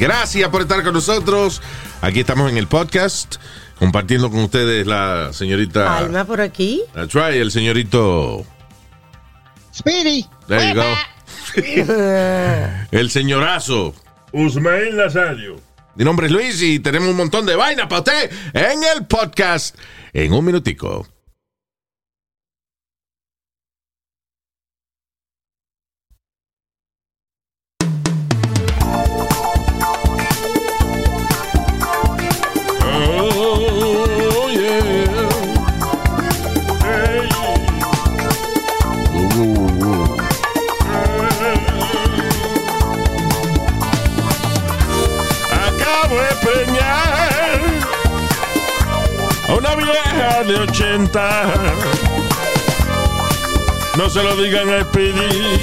Gracias por estar con nosotros. Aquí estamos en el podcast compartiendo con ustedes la señorita. Alma por aquí. That's right, el señorito. Speedy. There you go. el señorazo. Usmail Nazario. Mi nombre es Luis y tenemos un montón de vaina para usted en el podcast en un minutico. De 80. No se lo digan a Speedy,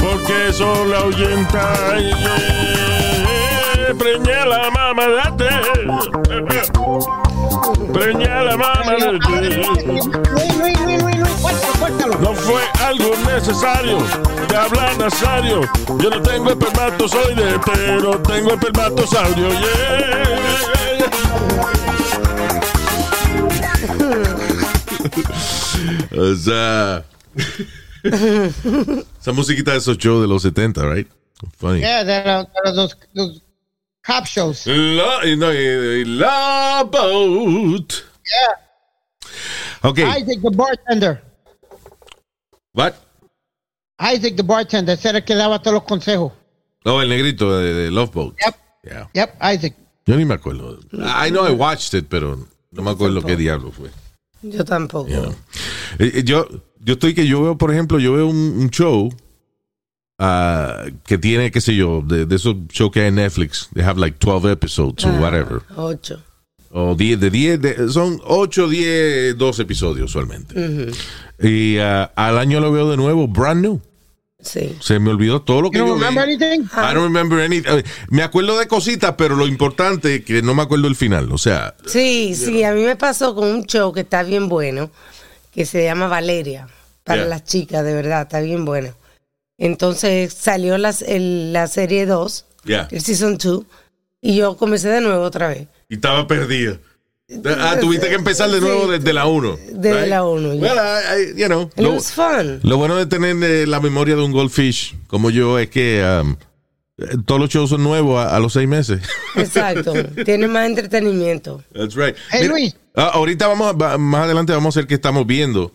porque eso la ahuyenta. Yeah. Preñé a la mamá de Preñé a la cuéntalo, cuéntalo. no fue algo necesario de hablar Nazario. Yo no tengo espermatozoide, pero tengo espermatosaurio. Yeah. o sea, esa musiquita de esos shows de los 70, right? Funny. Yeah, those, those cop shows. La, no, la boat. Yeah. Okay. Isaac the bartender. What? Isaac the bartender, ese era el que daba todos los consejos. Oh, el negrito de, de Love Boat. Yep. Yeah. Yep, Isaac. Yo ni me acuerdo. I know I watched it, pero no me acuerdo qué diablo fue. Yo tampoco. you know. Eh, eh, Yo, yo estoy que yo veo, por ejemplo, yo veo un, un show ah, que tiene, qué sé yo, de, de esos shows que hay en Netflix. They have like 12 episodes or Ah, whatever. Ocho. O 10, de 10, de- son 8, 10, 12 episodios usualmente. Y ah, al año lo veo de nuevo, brand new. Sí. Se me olvidó todo lo que You yo don't vi. remember anything? I don't remember any. eh, Me acuerdo de cositas, pero lo importante es que no me acuerdo el final. O sea, Sí, sí, a mí me pasó con un show que está bien bueno, que se llama Valeria, para Yeah. las chicas, de verdad, está bien bueno. Entonces salió las- el- la serie 2, ya. el season 2, y yo comencé de nuevo otra vez. Y estaba perdida. Ah, tuviste que empezar de nuevo Sí. desde la 1. Desde la uno, ya. Well, I- I- you know, And it lo, was fun. lo bueno de tener eh, la memoria de un goldfish como yo es que um, eh, todos los shows son nuevos a, a los seis meses. Exacto. Tiene más entretenimiento. That's right. Hey, Luis. ah, ahorita vamos, a- más adelante vamos a ver qué estamos viendo.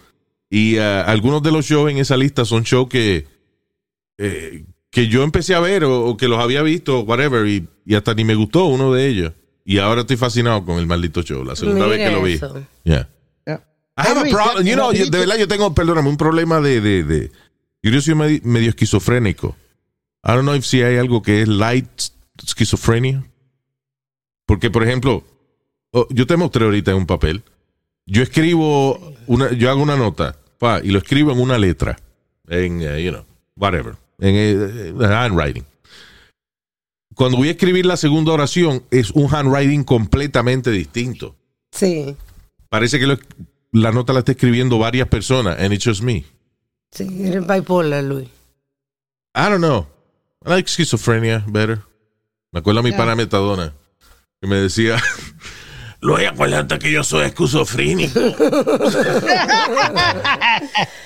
Y ah, algunos de los shows en esa lista son shows que, eh, que yo empecé a ver o, o que los había visto, whatever, y, y hasta ni me gustó uno de ellos. Y ahora estoy fascinado con el maldito show, la segunda Mira vez que lo vi. eso. Yeah. Yeah. I have a problem. You know, yo- de verdad yo tengo, perdóname, un problema de, de, de yo soy medio, medio esquizofrénico. I don't know if si hay algo que es light schizophrenia. Porque, por ejemplo, oh, yo te mostré ahorita en un papel. Yo escribo, una, yo hago una nota, pa, y lo escribo en una letra. En, eh, you know, whatever. En eh, handwriting. Cuando voy a escribir la segunda oración, es un handwriting completamente distinto. Sí, Parece que lo- la nota la está escribiendo varias personas, and it's just me. sí, eres bipolar, Luis. I don't know. I like schizophrenia better. Me acuerdo a mi Yeah. pana Metadona, que me decía, Luis, acuérdate que yo soy esquizofrénico.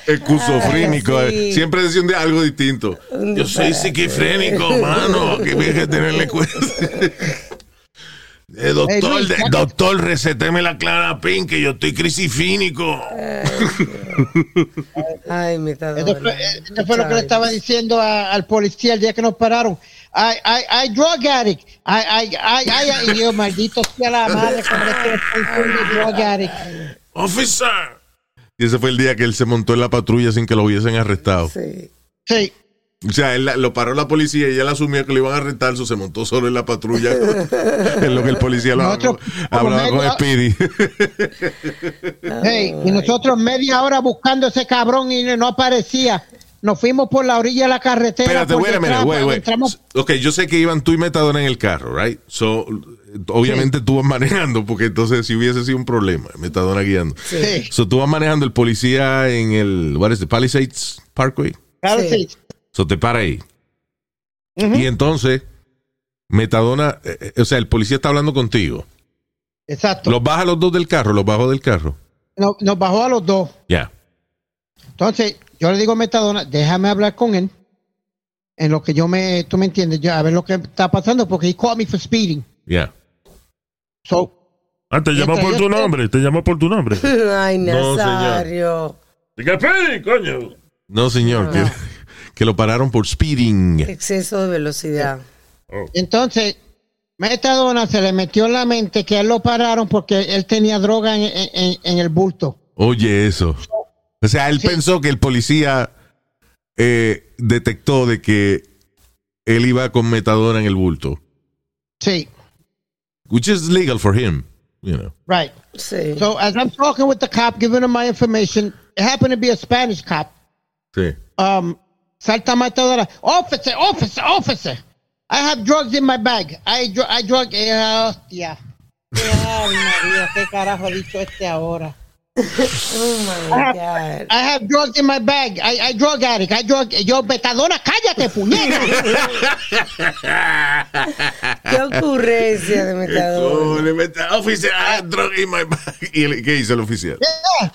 Ay, sí. eh. Siempre decía un día algo distinto. Yo soy psiquifrénico, mano. Que hay que tenerle cuenta. Eh, doctor, Hey, Luis, doctor, receteme la clara pin, que yo estoy crisifínico. Ay, me está Esto fue, esto fue lo que le estaba diciendo a- al policía el día que nos pararon. I, I, I drug addict. I, I, I, I, y yo, maldito sea la madre que drug addict. Officer, Y ese fue el día que él se montó en la patrulla sin que lo hubiesen arrestado. Sí. Sí. O sea, él la- lo paró la policía y él asumía que lo iban a arrestar, so se montó solo en la patrulla. en lo que el policía lo Nosotros, hablaba con Speedy. Hey, y nosotros media hora buscando ese cabrón y no aparecía. Nos fuimos por la orilla de la carretera. Espérate, wait, wait. entramos- Ok, yo sé que iban tú y Metadona en el carro, right? So, obviamente tú vas manejando, porque entonces si hubiese sido un problema, Metadona guiando. Sí. So, tú vas manejando el policía en el, what is it, Palisades Parkway. Claro, Sí. So, te para ahí. Y entonces, Metadona, eh, eh, o sea, el policía está hablando contigo. Exacto. Los baja los dos del carro, los bajó del carro. Nos, nos bajó a los dos. Ya. Entonces, yo le digo a Metadona, déjame hablar con él. En lo que yo me, tú me entiendes, yo, a ver lo que está pasando, porque he called me for speeding. Ya. So, Ah, te llamó por tu nombre, te llamó por tu nombre. Ay, No, señor. Nazario. Diga, Speedy, coño. No, señor, que, que lo pararon por speeding. Exceso de velocidad. entonces, Metadona se le metió en la mente que él lo pararon porque él tenía droga en, en- en- en el bulto. Oye, eso. O sea, él Sí. pensó que el policía eh, detectó de que él iba con metadona en el bulto. Sí, Which is legal for him, you know. right. Sí. So, as I'm talking with the cop, giving him my information, it happened to be a Spanish cop. Sí. um, salta Metadona. Officer, officer, officer. I have drugs in my bag. I, dr- I drug. Eh, hostia. Ay, María, ¿qué carajo ha dicho este ahora? Oh my God. I have drugs in my bag. I, I drug addict. I drug. Yo, Metadona, cállate, puñeta. Qué ocurrencia de metadona. le mete, officer, I had drug in my bag. ¿Y el- qué hizo el oficial? Yeah.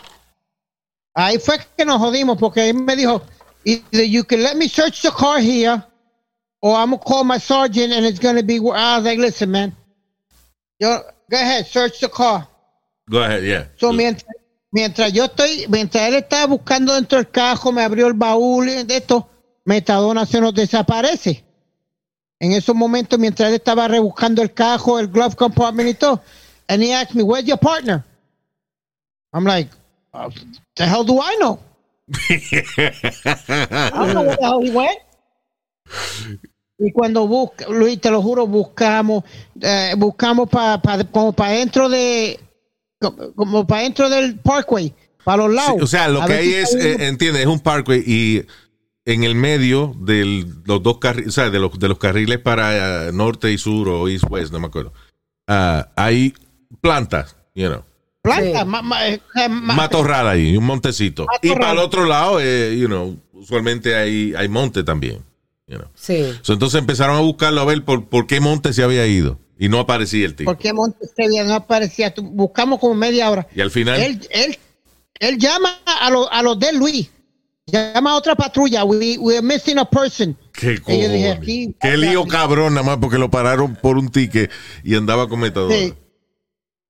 Ahí fue que nos jodimos porque él me dijo, either you can let me search the car here, or I'm gonna call my sergeant and it's gonna be. I was like, listen, man, yo, go ahead, search the car. Go ahead, yeah. So, mientras, mientras yo estoy, mientras él estaba buscando dentro del cajo, me abrió el baúl y de esto, Metadona se nos desaparece. En esos momentos, mientras él estaba rebuscando el cajo, el glove compartment y todo, and he asked me, where's your partner? I'm like, "Uh, the hell do I know? I don't know where the hell he went. Y cuando busca, Luis, te lo juro, buscamos, eh, buscamos pa, pa- como para dentro de, como, como para dentro del parkway, para los lados. Sí, o sea, lo A que hay si es, eh, entiende, es un parkway y en el medio de los dos carriles, o sea, de los, de los carriles para eh, norte y sur o east west, no me acuerdo. ah, hay plantas, you know, planta, Sí. ma- ma- eh, ma- matorral ahí, un montecito. Y Matorral. para el otro lado, eh, you know, usualmente hay, hay monte también. You know. Sí. So, entonces empezaron a buscarlo a ver por, por qué monte se había ido. Y no aparecía el tipo. ¿Por qué Montestevia no aparecía? Buscamos como media hora. Y al final, Él, él, él llama a, lo- a los de Luis. Llama a otra patrulla. We, we're missing a person. qué Y yo dije, aquí- Qué lío cabrón, nada más porque lo pararon por un ticket y andaba con metadona. Sí.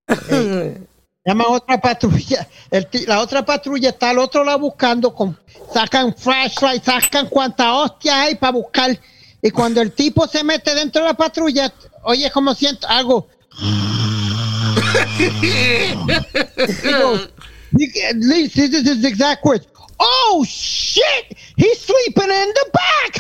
Llama otra patrulla. El la otra patrulla está al otro lado buscando. Con, sacan flashlight, sacan cuanta hostia hay para buscar. Y cuando el tipo se mete dentro de la patrulla, oye, como siento algo. This is his exact words. Oh shit! He's sleeping in the back.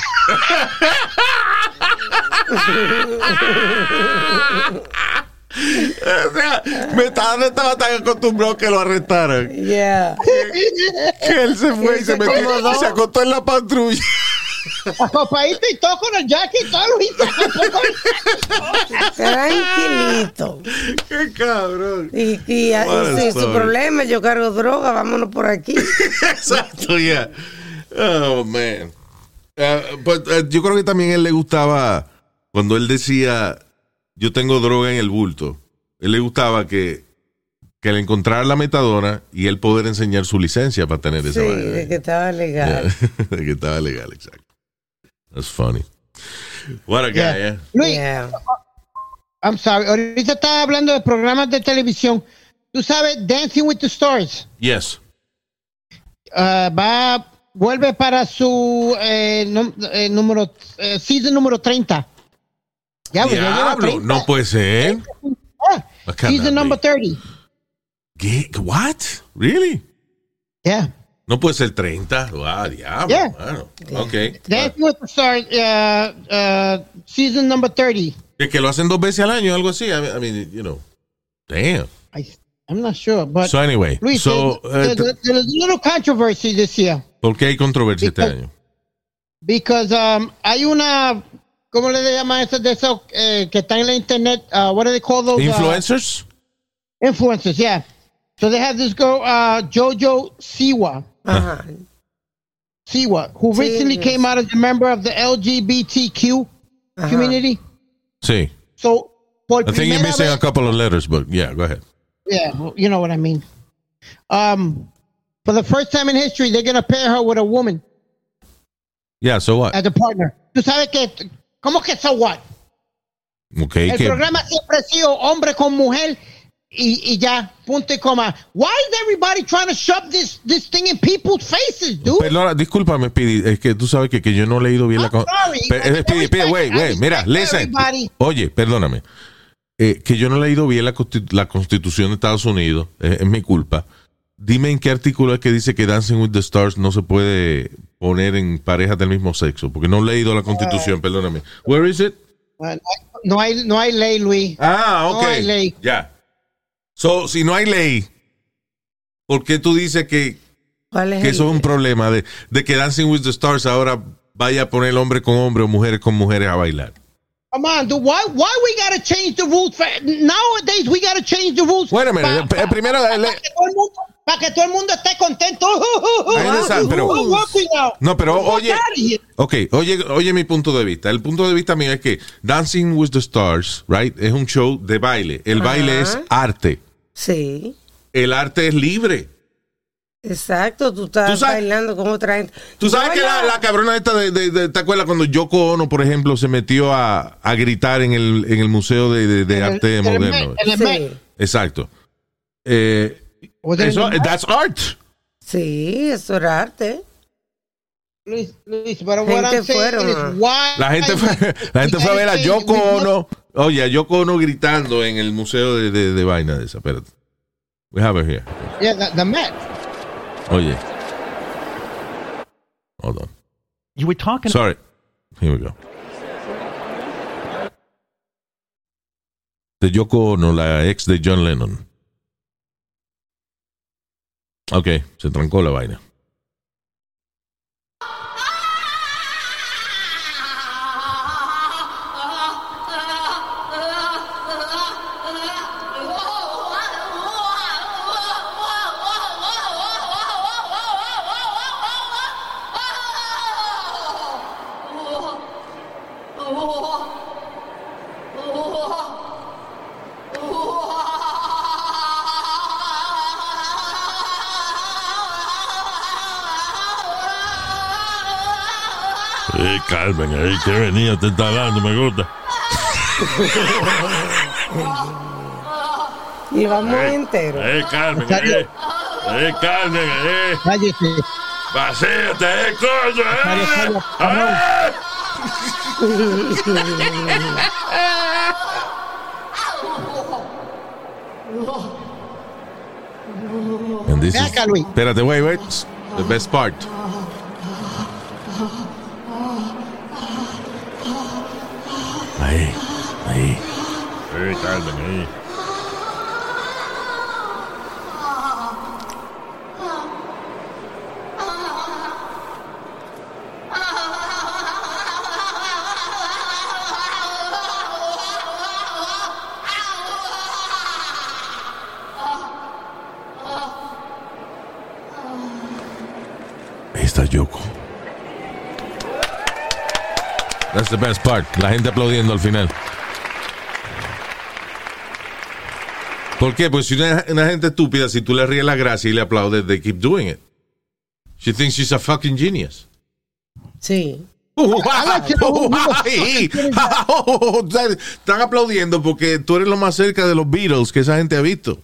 O sea, Metadona estaba tan acostumbrado que lo arrestaran. Yeah. Que él se fue y se metió y se acostó en la patrulla. Acopadito y todo con el jacket y todo, se el- Tranquilito. Qué cabrón. Y, y, y si su problema, yo cargo droga, vámonos por aquí. Exacto, ya. Oh, man. Eh, pues, eh, yo creo que también a él le gustaba cuando él decía, yo tengo droga en el bulto. Él le gustaba que, que le encontrara la metadona y él poder enseñar su licencia para tener esa Sí, vaina. de que estaba legal. Yeah. de que estaba legal, exacto. That's funny. What a guy, Yeah. eh? Luis, Yeah. I'm sorry. Ahorita estaba hablando de programas de televisión. Tú sabes, Dancing with the Stars. Yes. uh, va, vuelve para su eh, num- eh, número, eh, season número 30. Ya, pues, ya lleva Diablo, 30. no puede ser. Ah, cannot season be. number 30. ¿Qué? What? Really? Yeah. No puede ser 30. Ah, diablo. Yeah. Bueno, ok. Dancing with the Stars, uh, uh, season number 30. Es que lo hacen dos veces al año, algo así. I mean, I mean, you know. Damn. I, I'm not sure, but So anyway, Luis, so, there's, eh, there's- there's a little controversy this year ¿por qué hay controversia este Because- año? because um, hay una, ¿cómo le llaman eso de esos eh, que están en la internet? Uh, what do they call those? uh, Influencers? influencers, yeah. So they have this girl, uh, Jojo Siwa, Ajá. Siwa, who Sí, recently yes. came out as a member of the LGBTQ Ajá. community. Sí. So, por I think you're missing vez- a couple of letters, but yeah, go ahead. Yeah, well, you know what I mean. Um, for the first time in history, they're gonna pair her with a woman Yeah, so what? as a partner. Tú sabes que, ¿cómo que so what? Okay, El que- programa siempre ha sido hombre con mujer y, y ya, punto y coma. Why is everybody trying to shove this, this thing in people's faces, dude? Perdona, discúlpame, Speedy, es que tú sabes que, que yo no he leído bien la... I'm sorry, Pe- eh, Speedy, Speedy, I wait, mira, listen. Oye, perdóname. Eh, que yo no he leído bien la, constitu- la constitución de Estados Unidos, eh, es mi culpa. Dime en qué artículo es que dice que Dancing with the Stars no se puede poner en parejas del mismo sexo, porque no he leído la constitución, perdóname. Where is it? Uh, no hay, no hay ley, Luis. Ah, ok. No hay ley. Ya. So, si no hay ley, ¿por qué tú dices que, ¿Cuál es que eso es un problema de, de que Dancing with the Stars ahora vaya a poner hombre con hombre o mujeres con mujeres a bailar? Come on, dude. Why, why we gotta change the rules? For, nowadays, we gotta change the rules. Wait a minute, pa- eh, primero, el Para que todo el mundo esté contento. Pero- We're working now. No, pero oye, ok, oye, oye mi punto de vista. El punto de vista mío es que Dancing with the Stars, right, es un show de baile. El baile es arte. Sí, El arte es libre. exacto. Tú estás Tú sabes- bailando con otra gente. Tú sabes No, que la, la cabrona esta de, de- de- ¿te acuerdas cuando Yoko Ono, por ejemplo, se metió a, a gritar en el, en el Museo de, de- el- Arte el Moderno? El. Sí, Exacto. Eh, eso, that's art. sí, eso era arte. Luis, Luis, what Gente I'm saying fueron, is why La gente fue, la gente fue a ver a Yoko Ono. Oye, a Yoko Ono gritando en el museo de, de, de vaina de esa. Espérate. We have her here. Yeah, the, the Met. Oye. Hold on. You were talking. Sorry. Here we go. De Yoko Ono, la ex de John Lennon. Ok, se trancó la vaina. Ahí que venía, te está dando, me gusta. Y vamos entero. Eh, Carmen, eh. Eh, Carmen, eh. Cállate. Vacíate, eh, coño, eh. cállate, Eh. And this is- Luis. Espérate, wait, wait. The best part. Ahí, ahí. Eh, Carmen, ahí. Ahí está Yoko. That's the best part. La gente aplaudiendo al final. ¿Por qué? Pues si una, una gente estúpida, si tú le ríes la gracia y le aplaudes, they keep doing it. She thinks she's a fucking genius. Sí. Ay, Están aplaudiendo porque tú eres lo más cerca de los Beatles que esa gente ha visto.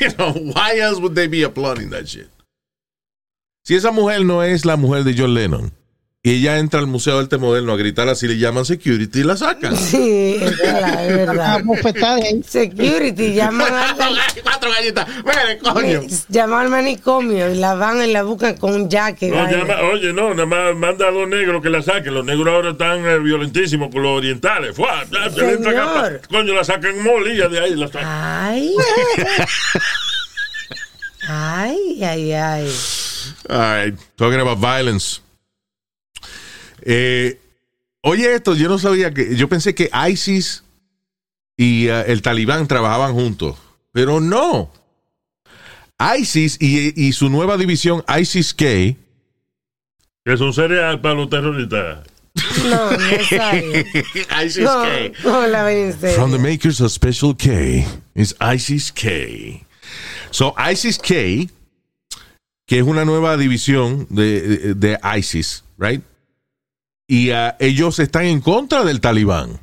You know, why else would they be applauding that shit? Si esa mujer no es la mujer de John Lennon, y ella entra al Museo de Arte Moderno a gritar así, le llaman security y la sacan. Sí, es verdad, es verdad. Security, llaman al, Cuatro galletas. Mire, coño. llaman al manicomio y la van y la buscan con un jacket. No, llama- oye, no, nada más manda a los negros que la saquen. Los negros ahora están eh, violentísimos con los orientales. Fuá, a- Señor. Coño, la sacan molilla de ahí. La sacan. Ay. ay, ay, ay. All right, talking about violence. Eh, oye, esto, yo no sabía que. Yo pensé que ISIS y eh, el Talibán trabajaban juntos, pero no. ISIS y, y su nueva división, ISIS-K, Que es un cereal para los terroristas. No, no es serio. No, la. From the makers of Special K is ISIS K. So ISIS K, que es una nueva división de, de ISIS, right? Y ah, ellos están en contra del Talibán,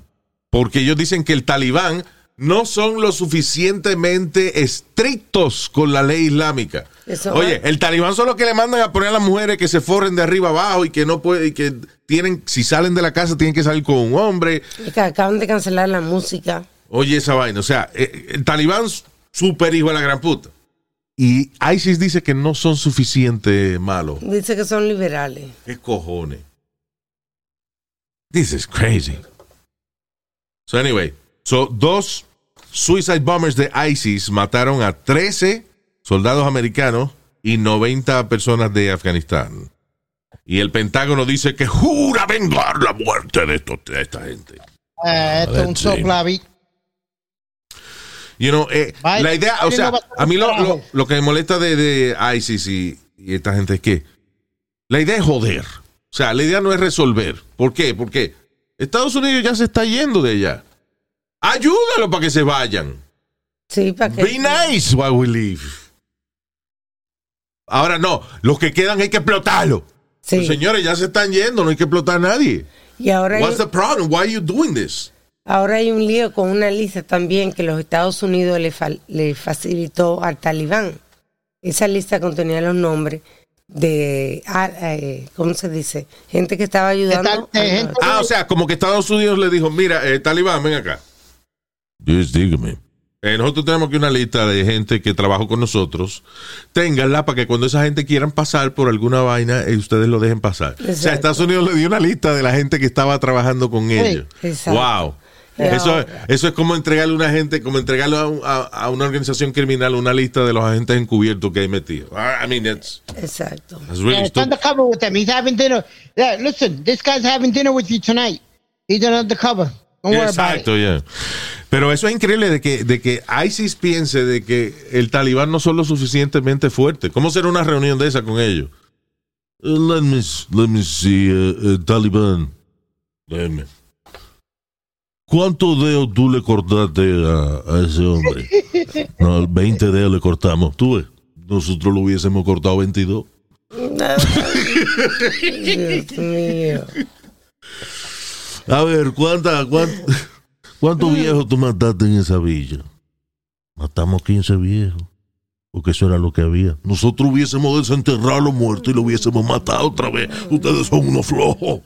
porque ellos dicen que el Talibán no son lo suficientemente estrictos con la ley islámica. Eso Oye, va- el Talibán son los que le mandan a poner a las mujeres que se forren de arriba abajo y que no pueden, y que tienen, si salen de la casa tienen que salir con un hombre. Es que acaban de cancelar la música. Oye, esa vaina. O sea, eh, el talibán super hijo de la gran puta. Y ISIS dice que no son suficiente malos. Dice que son liberales. ¿Qué cojones? This is crazy. So anyway, so dos suicide bombers de ISIS mataron a 13 soldados americanos y 90 personas de Afganistán. Y el Pentágono dice que jura vengar la muerte de, estos- de esta gente. Eh, esto es un soplavi. You know, eh, la idea, o sea, a mí lo, lo, lo que me molesta de, de ISIS y, y esta gente es que la idea es joder. O sea, la idea no es resolver. ¿Por qué? Porque Estados Unidos ya se está yendo de allá. Ayúdalo para que se vayan. Sí, para que. Be nice while we leave. Ahora no, los que quedan hay que explotarlo. Sí. Pues, señores, ya se están yendo, no hay que explotar a nadie. Y ahora hay, What's the problem? Why are you doing this? ahora hay un lío con una lista también que los Estados Unidos le, le facilitó al talibán. Esa lista contenía los nombres de, ah, eh, ¿cómo se dice? Gente que estaba ayudando. tal- al- gente- Ah, o sea, como que Estados Unidos le dijo, mira, eh, Talibán, ven acá. Yes, dígame. Eh, nosotros tenemos aquí una lista de gente que trabajó con nosotros. Ténganla para que cuando esa gente quieran pasar por alguna vaina, eh, ustedes lo dejen pasar. O sea. Estados Unidos le dio una lista de la gente que estaba trabajando con ellos. exacto. Wow. Eso, eso es como entregarle a una gente, como entregarle a, un- a- a una organización criminal una lista de los agentes encubiertos que hay metidos. I mean, that's, Exacto. that's really Yeah, it's undercover with them. He's having dinner. Yeah, listen, this guy's having dinner with you tonight. He's an undercover. Don't worry about it. Exacto, ya. Pero eso es increíble de que, de que ISIS piense de que el talibán no son lo suficientemente fuerte. ¿Cómo será una reunión de esa con ellos? Uh, let me, let me see, uh, uh, Talibán. Déjeme. ¿Cuántos dedos tú le cortaste a, a ese hombre? No, 20 dedos le cortamos. Tú ves, nosotros lo hubiésemos cortado 22. Dios mío. A ver, ¿cuánta, cuán- ¿cuántos viejos tú mataste en esa villa? Matamos 15 viejos. Porque eso era lo que había. Nosotros hubiésemos desenterrado a los muertos y lo hubiésemos matado otra vez. Ustedes son unos flojos.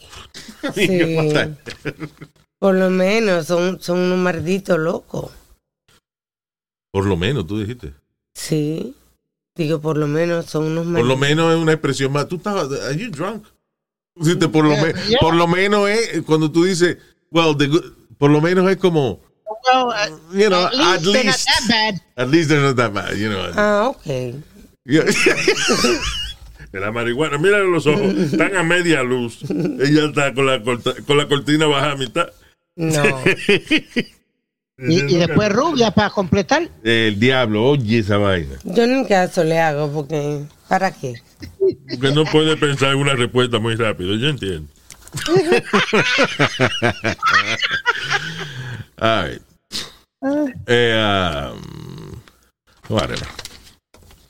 Sí. Por lo menos son, son unos malditos locos. Por lo menos, tú dijiste. Sí. Digo, por lo menos son unos Por lo malditos. menos es una expresión más. Tú estabas, are you drunk? Por, lo me- por lo menos es cuando tú dices, well, the good- por lo menos es como, Well, uh, you know, at least, at they're not least, that bad. at least they're not that bad, you know. Ah, ok. Yeah. De la marihuana. Mira los ojos. Están a media luz. Ella está con la, corta- con la cortina baja a mitad. No. Y, y después rubia para completar. El diablo, oye esa vaina. Yo ni caso le hago porque. ¿Para qué? Porque no puede pensar en una respuesta muy rápido. Yo entiendo. All right. Eh, um, whatever.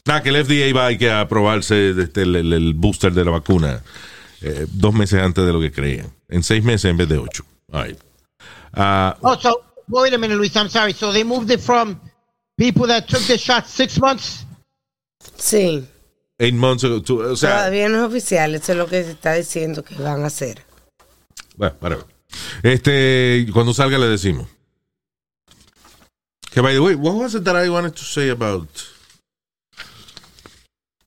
Nada, que el FDA va a que aprobarse este, el, el- booster de la vacuna eh, dos meses antes de lo que creían. En seis meses en vez de ocho. All right. Ah, Oh, so wait a minute, Luis. I'm sorry. So they moved it from people that took the shot six months. Sí. eight months ago. to- o sea, Todavía no es oficial, eso es lo que se está diciendo que van a hacer. bueno, whatever. Este, cuando salga le decimos. Que by the way, what was it that I wanted to say about?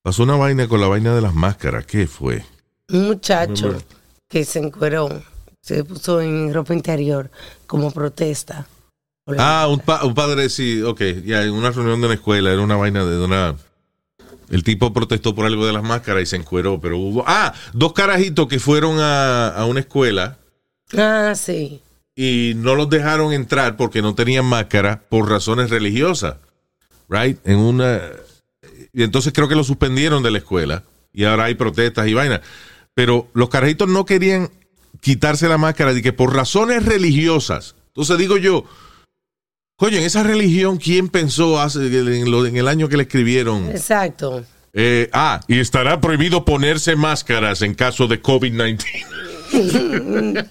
Pasó una vaina con la vaina de las máscaras. ¿Qué fue? Un muchacho Remember. que se encueró, se puso en ropa interior como protesta. Ah, un, pa- un padre, sí, ok, ya, en una reunión de una escuela, era una vaina de una... El tipo protestó por algo de las máscaras y se encueró, pero hubo... Ah, dos carajitos que fueron a, a una escuela Ah, sí. Y no los dejaron entrar porque no tenían máscara por razones religiosas, right? En una... Y entonces creo que lo suspendieron de la escuela y ahora hay protestas y vainas. Pero los carajitos no querían quitarse la máscara de que por razones religiosas. Entonces digo yo, coño, en esa religión, ¿quién pensó hace, en, lo- en el año que le escribieron? Exacto. Eh, ah, y estará prohibido ponerse máscaras en caso de COVID-19.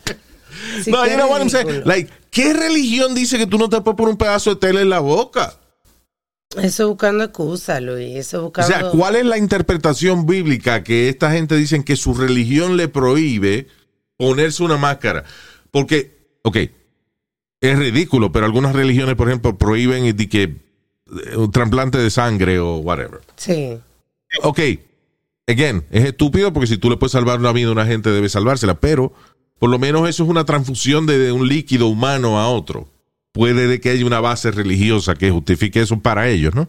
No, you know what I'm saying? Like, ¿qué religión dice que tú no te puedes poner un pedazo de tela en la boca? Eso buscando excusa, Luis. Eso O buscando. sea, ¿cuál es la interpretación bíblica que esta gente dicen que su religión le prohíbe ponerse una máscara? Porque, ok, es ridículo, pero algunas religiones, por ejemplo, prohíben de que eh, un trasplante de sangre o whatever. Sí. Ok, again, es estúpido porque si tú le puedes salvar una vida a una gente, debe salvársela, pero por lo menos eso es una transfusión de, de un líquido humano a otro. Puede de que haya una base religiosa que justifique eso para ellos, ¿no?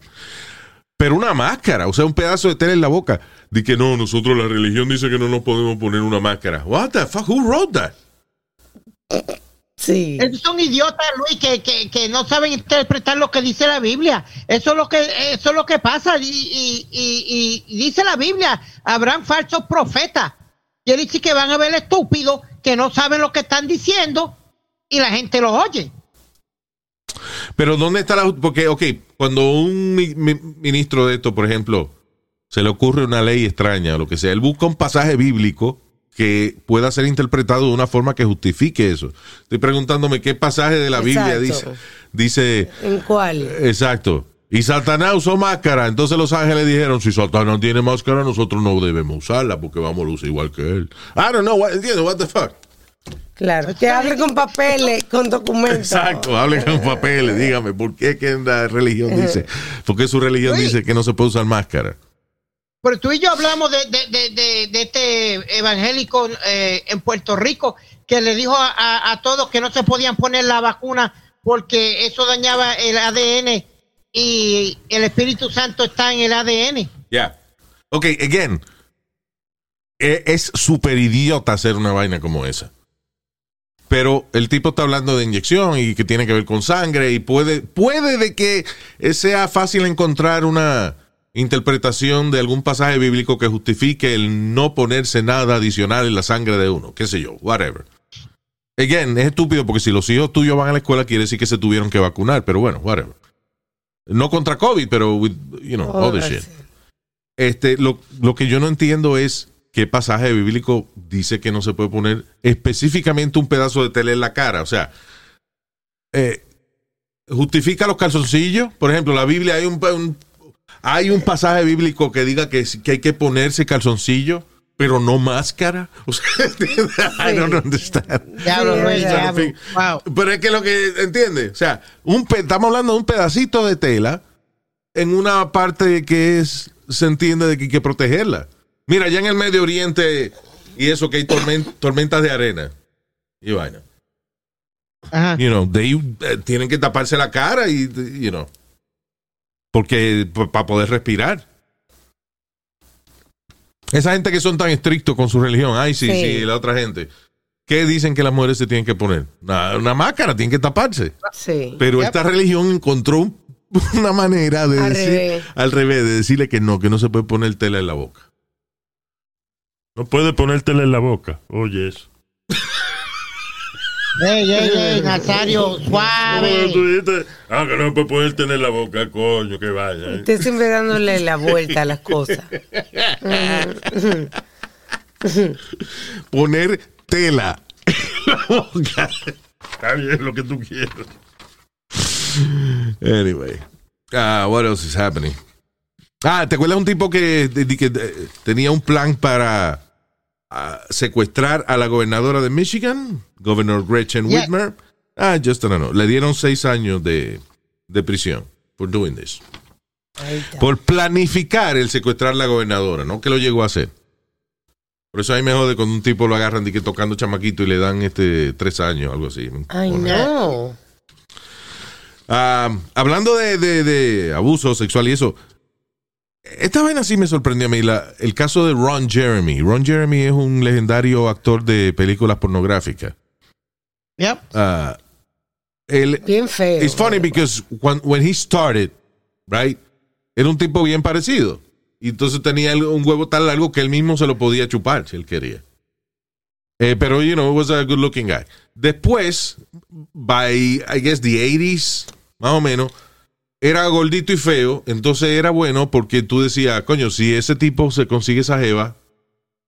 Pero una máscara, o sea, un pedazo de tela en la boca. De que no, nosotros la religión dice que no nos podemos poner una máscara. What the fuck? Who wrote that? Sí. Esos son idiotas, Luis, que, que, que no saben interpretar lo que dice la Biblia. Eso es lo que, eso es lo que pasa. Y, y, y, y dice la Biblia, habrán falsos profetas. Quiere decir que van a ver estúpidos que no saben lo que están diciendo y la gente los oye. Pero ¿dónde está la... Porque, ok, cuando un mi- mi- ministro de esto, por ejemplo, se le ocurre una ley extraña o lo que sea, él busca un pasaje bíblico que pueda ser interpretado de una forma que justifique eso. Estoy preguntándome qué pasaje de la Biblia dice, Exacto. dice, ¿En cuál? exacto, y Satanás usó máscara, entonces los ángeles dijeron, si Satanás tiene máscara, nosotros no debemos usarla porque vamos a lucir igual que él. I don't know, what, entiendo, what the fuck. Claro. Que hable con papeles, con documentos. Exacto, hablen con papeles, dígame, ¿por qué que la religión dice? ¿Por qué su religión dice que no se puede usar máscara? Pero tú y yo hablamos de, de, de, de- de este evangélico eh, en Puerto Rico que le dijo a, a- a todos que no se podían poner la vacuna porque eso dañaba el ADN y el Espíritu Santo está en el ADN. Ya. Ok, again. e- Es súper idiota hacer una vaina como esa. Pero el tipo está hablando de inyección y que tiene que ver con sangre y puede, puede de que sea fácil encontrar una interpretación de algún pasaje bíblico que justifique el no ponerse nada adicional en la sangre de uno, qué sé yo, whatever. Again, es estúpido porque si los hijos tuyos van a la escuela quiere decir que se tuvieron que vacunar, pero bueno, whatever. No contra COVID, pero with, you know, Oh, shit. sí. Este, lo, lo que yo no entiendo es qué pasaje bíblico dice que no se puede poner específicamente un pedazo de tela en la cara. O sea, eh, justifica los calzoncillos. Por ejemplo, la Biblia hay un, un- hay un pasaje bíblico que diga que, que hay que ponerse calzoncillo, pero no máscara. O sea, I don't understand. Diablo, verdad. diablo. Wow. Pero es que lo que entiende, o sea, un estamos hablando de un pedacito de tela en una parte que es se entiende de que hay que protegerla. Mira, ya en el Medio Oriente y eso que hay tormen- tormentas de arena y vaina. Ajá. You know, they, eh, tienen que taparse la cara y you know, porque para poder respirar. Esa gente que son tan estrictos con su religión, ay sí, sí, la otra gente. ¿Qué dicen que las mujeres se tienen que poner? Una, una máscara, tienen que taparse. Sí. Pero Yep. esta religión encontró un- una manera de Al decir, revés. al revés, de decirle que no, que no se puede poner tela en la boca. No puede ponértela en la boca. Oye, eso. Ey, ey, ey, Nazario, ¿Cómo suave. Ah, que no puede ponértela en la boca, coño, que vaya. ¿eh? Usted siempre dándole la vuelta a las cosas. Poner tela en la boca. Está bien lo que tú quieras. Anyway. Ah, what else is happening? Ah, ¿te acuerdas un tipo que, de- de- que, tenía un plan para ah, secuestrar a la gobernadora de Michigan, Governor Gretchen Yeah. Whitmer? Ah, just I don't know. Le dieron seis años de, de prisión por doing this. Ahí. Por planificar el secuestrar a la gobernadora, no que lo llegó a hacer. Por eso a mí me jode cuando un tipo lo agarran de que tocando chamaquito y le dan este tres años, algo así. Bueno. no. Ah, hablando de, de- de abuso sexual y eso, esta vaina sí me sorprendió a mí. la- el caso de Ron Jeremy. Ron Jeremy es un legendario actor de películas pornográficas. Yep. Ah, él, Bien feo. it's funny because when, when he started, right, era un tipo bien parecido. Y entonces tenía un huevo tan largo que él mismo se lo podía chupar si él quería. Eh, pero, you know, was a good looking guy. Después, by, I guess, the 80s, más o menos, era gordito y feo. Entonces era bueno porque tú decías, coño, si ese tipo se consigue esa jeva,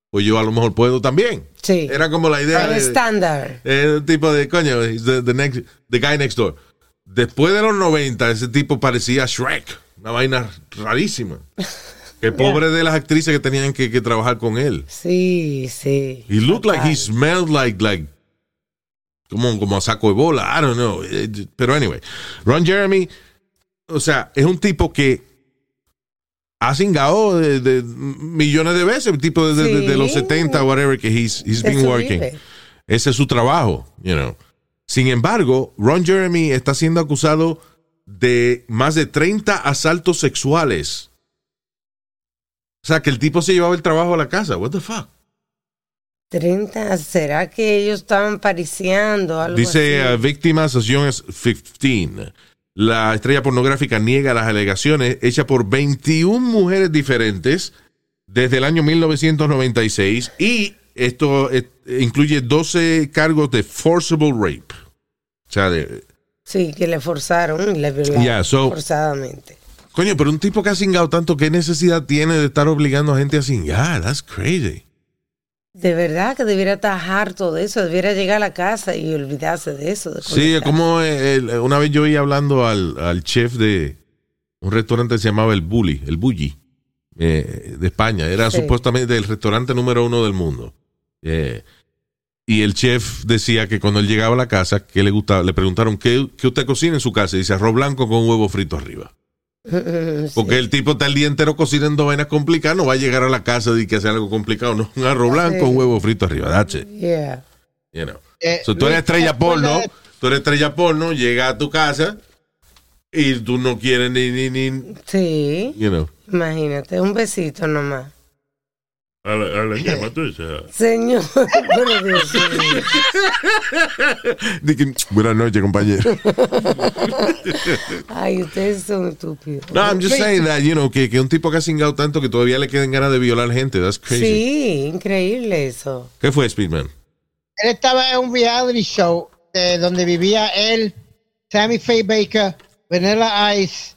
pues yo a lo mejor puedo también. Sí. Era como la idea El estándar. un tipo de coño, the, the next, the guy next door. Después de los 90, ese tipo parecía Shrek, una vaina rarísima. Que pobre de las actrices que tenían que, que trabajar con él. Sí, sí. He looked like he smelled like, like, como, como a saco de bola, I don't know. Eh, Pero anyway, Ron Jeremy, o sea, es un tipo que ha cingado de, de millones de veces, el tipo de, de- de los Sí. 70, whatever, que he's, he's been Eso working. vive. Ese es su trabajo, you know. Sin embargo, Ron Jeremy está siendo acusado de más de 30 asaltos sexuales. O sea, que el tipo se llevaba el trabajo a la casa. What the fuck? 30, ¿será que ellos estaban pariciando? Algo Dice así? uh, víctimas as young as 15. La estrella pornográfica niega las alegaciones hechas por 21 mujeres diferentes desde el año 1996 y esto eh, incluye 12 cargos de forcible rape. O sea, de, Sí, que le forzaron y le violaron Yeah, so- forzadamente. Coño, pero un tipo que ha cingado tanto, ¿qué necesidad tiene de estar obligando a gente a cingar? That's crazy. De verdad que debiera estar harto de eso, debiera llegar a la casa y olvidarse de eso. de Sí, como eh, el- una vez yo iba hablando al, al chef de un restaurante que se llamaba El Bully, El Bully, eh, de España. Era Sí. supuestamente el restaurante número uno del mundo. Eh, y el chef decía que cuando él llegaba a la casa, que le gustaba, le preguntaron, ¿qué, qué usted cocina en su casa? Y dice, arroz blanco con huevo frito arriba. Sí. Porque el tipo está el día entero cocinando vainas complicadas, no va a llegar a la casa y que hacer algo complicado, no, un arroz blanco, un huevo frito arriba, it, Yeah. you know. Eh, So, tú eres estrella ¿te acuerdas porno, de- tú eres estrella porno, llega a tu casa y tú no quieres ni, ni, ni, Sí, you know. imagínate, un besito nomás. A la, a la ñema, tú dices. Señor, Dios mío. Dije, Buenas noches, compañero. Ay, ustedes son estúpidos. No, I'm just saying that, you know, que, que un tipo que ha cingado tanto que todavía le queden ganas de violar gente, that's crazy. Sí, increíble eso. ¿Qué fue, Speedman? Él estaba en un reality show de donde vivía él, Sammy Faye Baker, Vanilla Ice,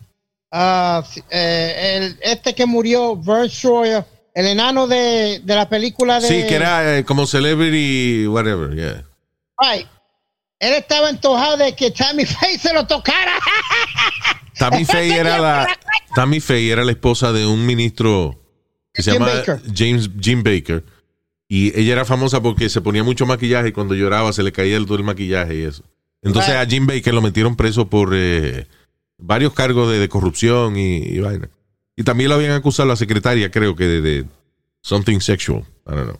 ah, eh, el, este que murió, Vern Troyer, el enano de, de la película de... Sí, que era eh, como celebrity, whatever, yeah. Right. Él estaba antojado de que Sammy Faye se lo tocara. Tammy Faye era la Tammy Faye era la esposa de un ministro que se Jim llama Baker. James Jim Baker y ella era famosa porque se ponía mucho maquillaje y cuando lloraba se le caía el todo el maquillaje y eso. Entonces Right. a Jim Baker lo metieron preso por eh, varios cargos de, de corrupción y, y vaina. Y también lo habían acusado a la secretaria, creo que de, de something sexual. I don't know.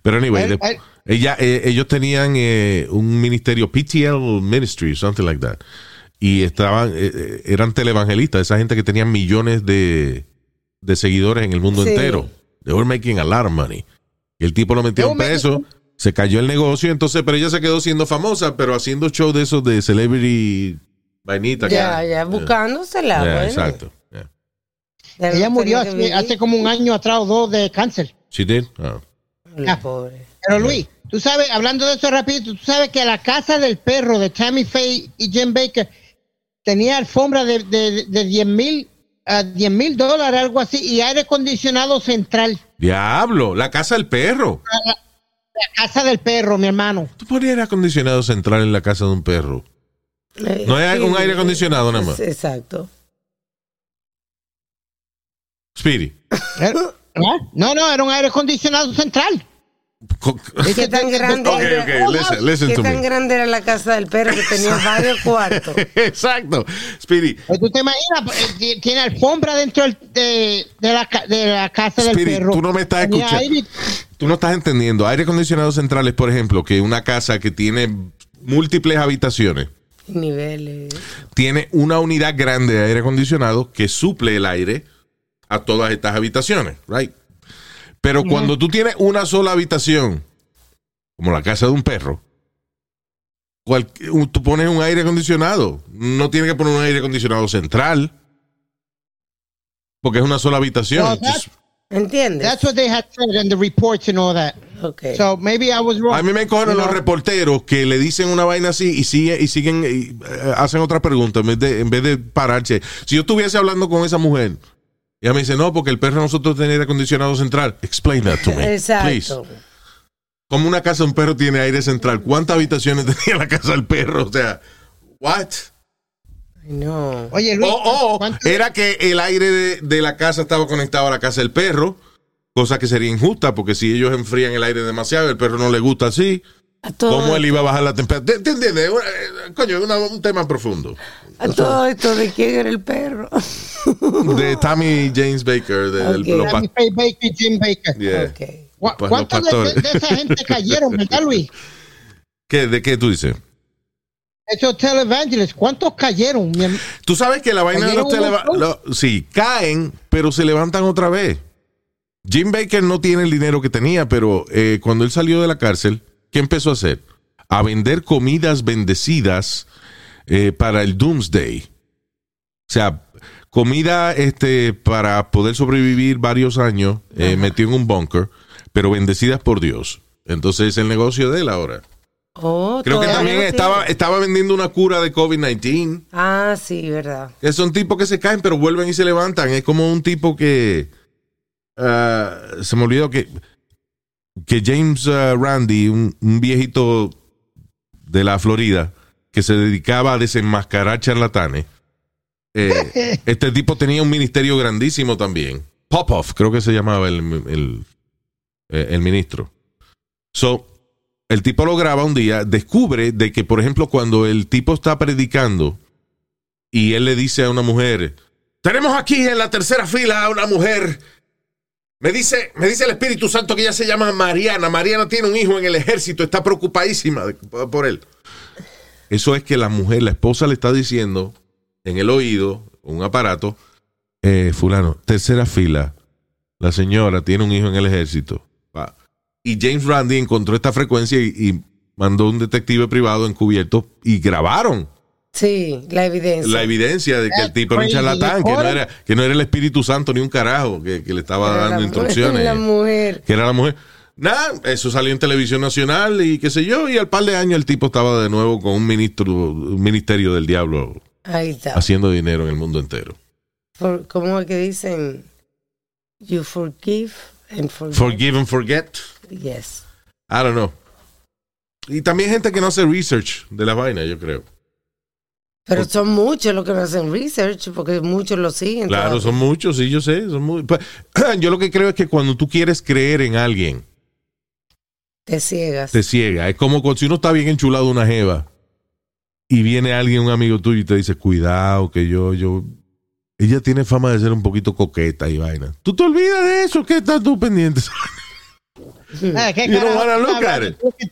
Pero anyway, ella, eh, ellos tenían eh, un ministerio, PTL Ministry, something like that. Y estaban, eh, eh, eran televangelistas, esa gente que tenía millones de, de seguidores en el mundo Sí. entero. They were making a lot of money. Y el tipo lo They were preso, se cayó el negocio, entonces, pero ella se quedó siendo famosa, pero haciendo show de esos de celebrity vainita. Ya, ya, buscándosela. Yeah, bueno. Exacto. Ella murió hace, como un año atrás o dos de cáncer. She did? Oh. La pobre. Pero Luis, tú sabes, hablando de eso rapidito, tú sabes que la casa del perro de Tammy Faye y Jim Baker tenía alfombra de, de, de 10 mil a 10 mil dólares, algo así, y aire acondicionado central. Diablo, la casa del perro. La casa del perro, mi hermano. Tú ponías aire acondicionado central en la casa de un perro. Eh, No hay sí, un aire acondicionado nada más. Exacto. Speedy. Era- ¿Ah? No, no, era un aire acondicionado central. Co- ¿Y qué tan grande Ok, era? ok, listen, listen ¿Qué to tan me. grande era la casa del perro que tenía varios cuartos? Exacto. Speedy, Pues ¿Tú te imaginas? Eh, ti- Tiene alfombra dentro de, de la, ca- de la casa del perro. tú no me estás escuchando. aire- Tú no estás entendiendo. Aire acondicionado centrales, por ejemplo, que una casa que tiene múltiples habitaciones, Niveles. tiene una unidad grande de aire acondicionado que suple el aire a todas estas habitaciones, right? Pero cuando tú tienes una sola habitación, como la casa de un perro, cual- tú pones un aire acondicionado. No tienes que poner un aire acondicionado central. Porque es una sola habitación. Well, that- ¿Entiendes? That's what they had said in the reports and all that. Ok. So maybe I was wrong. A mí me cogen You los know? reporteros que le dicen una vaina así y, sigue, y siguen y, eh, hacen otra pregunta en vez, de, en vez de pararse. Si yo estuviese hablando con esa mujer, y ella me dice, no, porque el perro de nosotros tiene aire acondicionado central. Explain that to me. Please. Exacto. Como una casa de un perro tiene aire central. ¿Cuántas habitaciones tenía la casa del perro? O sea, what? No. Oye, Luis, O, o ¿cuánto- era que el aire de, de la casa estaba conectado a la casa del perro, cosa que sería injusta, porque si ellos enfrían el aire demasiado, el perro no le gusta así. ¿Cómo él iba a bajar la temperatura? ¿Te, te entiendes? Eh, Coño, es una- un tema profundo. A todo esto de quién era el perro. De Tammy James Baker, de, del- Ok. los pa- Tammy Baker, Jim Baker. Yeah. Ok. ¿Cu- Pues ¿Cuántos de, pastores. de- de esa gente cayeron, verdad, Luis? ¿Qué, ¿De qué tú dices? Esos televangelists, ¿cuántos cayeron? Tú sabes que la vaina de los Cayeron televa- unos lo- Sí, caen, pero se levantan otra vez. Jim Baker no tiene el dinero que tenía, pero eh, cuando él salió de la cárcel, ¿qué empezó a hacer? A vender comidas bendecidas eh, para el Doomsday. O sea, comida este, para poder sobrevivir varios años, eh, metido en un bunker, pero bendecidas por Dios. Entonces es el negocio de él ahora. Oh, Creo que también no estaba, estaba vendiendo una cura de COVID-19. Ah, sí, verdad. Que son tipos que se caen, pero vuelven y se levantan. Es como un tipo que. ah, se me olvidó que. Que James ah, Randy, un, un viejito de la Florida, que se dedicaba a desenmascarar charlatanes. eh, este tipo tenía un ministerio grandísimo también. Popoff, creo que se llamaba el, el, eh, el ministro. So, el tipo lo graba un día, descubre de que, por ejemplo, cuando el tipo está predicando y él le dice a una mujer, tenemos aquí en la tercera fila a una mujer. Me dice, me dice el Espíritu Santo que ella se llama Mariana. Mariana tiene un hijo en el ejército, está preocupadísima por él. Eso es que la mujer, la esposa le está diciendo en el oído, un aparato, eh, fulano, tercera fila, la señora tiene un hijo en el ejército. Y James Randy encontró esta frecuencia y, y mandó un detective privado encubierto y grabaron Sí, la evidencia. la evidencia de que el tipo era un charlatán, que no era, que no era el Espíritu Santo ni un carajo, que, que le estaba Era dando la- instrucciones. La mujer. Que era la mujer. Nada, eso salió en televisión nacional y qué sé yo, y al par de años el tipo estaba de nuevo con un ministro, un ministerio del diablo Ahí está. haciendo dinero en el mundo entero. ¿Cómo es que dicen? You forgive and forget. Forgive and forget. Yes. I don't know. Y también gente que no hace research de la vaina, yo creo. Pero son muchos los que no hacen research porque muchos lo siguen. Claro, todavía. son muchos, sí, yo sé. Son muy, pues, yo lo que creo es que cuando tú quieres creer en alguien, Te ciegas. te ciega. Es como cuando si uno está bien enchulado de una jeva y viene alguien, un amigo tuyo, y te dice, cuidado, que yo, yo. Ella tiene fama de ser un poquito coqueta y vaina. Tú te olvidas de eso, ¿qué estás tú pendiente? Ah, ¿qué You carajo tú look hablas? at it. Tú lo que-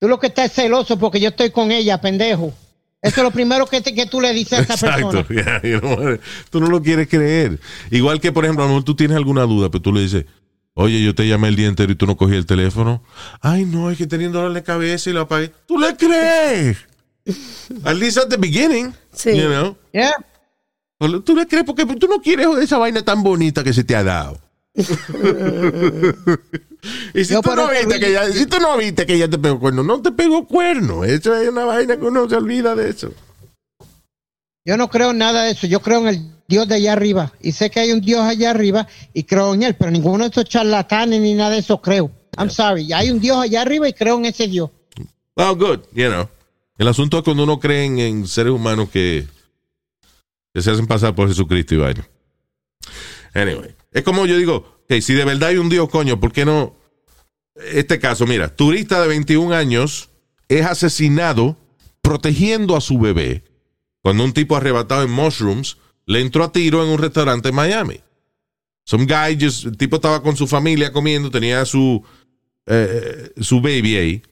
Tú lo que estás celoso porque yo estoy con ella, pendejo. Eso es lo primero que, te- que tú le dices a esa Exacto. persona. yeah, you know, tú no lo quieres creer. Igual que, por ejemplo, a lo mejor tú tienes alguna duda, pero tú le dices, oye, yo te llamé el día entero y tú no cogí el teléfono. Ay, no, es que teniendo dolor de cabeza y lo apagué. ¿Tú le crees? At least at the beginning. Sí. You know? Yeah. ¿Tú le crees? Porque tú no quieres esa vaina tan bonita que se te ha dado. y si tú, no viste vi- que ella, si tú no viste que ella te pegó cuerno, no te pegó cuerno. Eso es una vaina que uno se olvida de eso. Yo no creo en nada de eso. Yo creo en el Dios de allá arriba. Y sé que hay un Dios allá arriba y creo en él, pero ninguno de esos charlatanes ni nada de eso creo. I'm sorry. Hay un Dios allá arriba y creo en ese Dios. Oh, good, you know. El asunto es cuando uno cree en, en seres humanos que, que se hacen pasar por Jesucristo y vaina. Anyway, es como yo digo, que si de verdad hay un Dios, coño, ¿por qué no? Este caso, mira, turista de 21 años es asesinado protegiendo a su bebé cuando un tipo arrebatado en mushrooms le entró a tiro en un restaurante en Miami. Some guy, just- el tipo estaba con su familia comiendo, tenía su, eh, su baby ahí,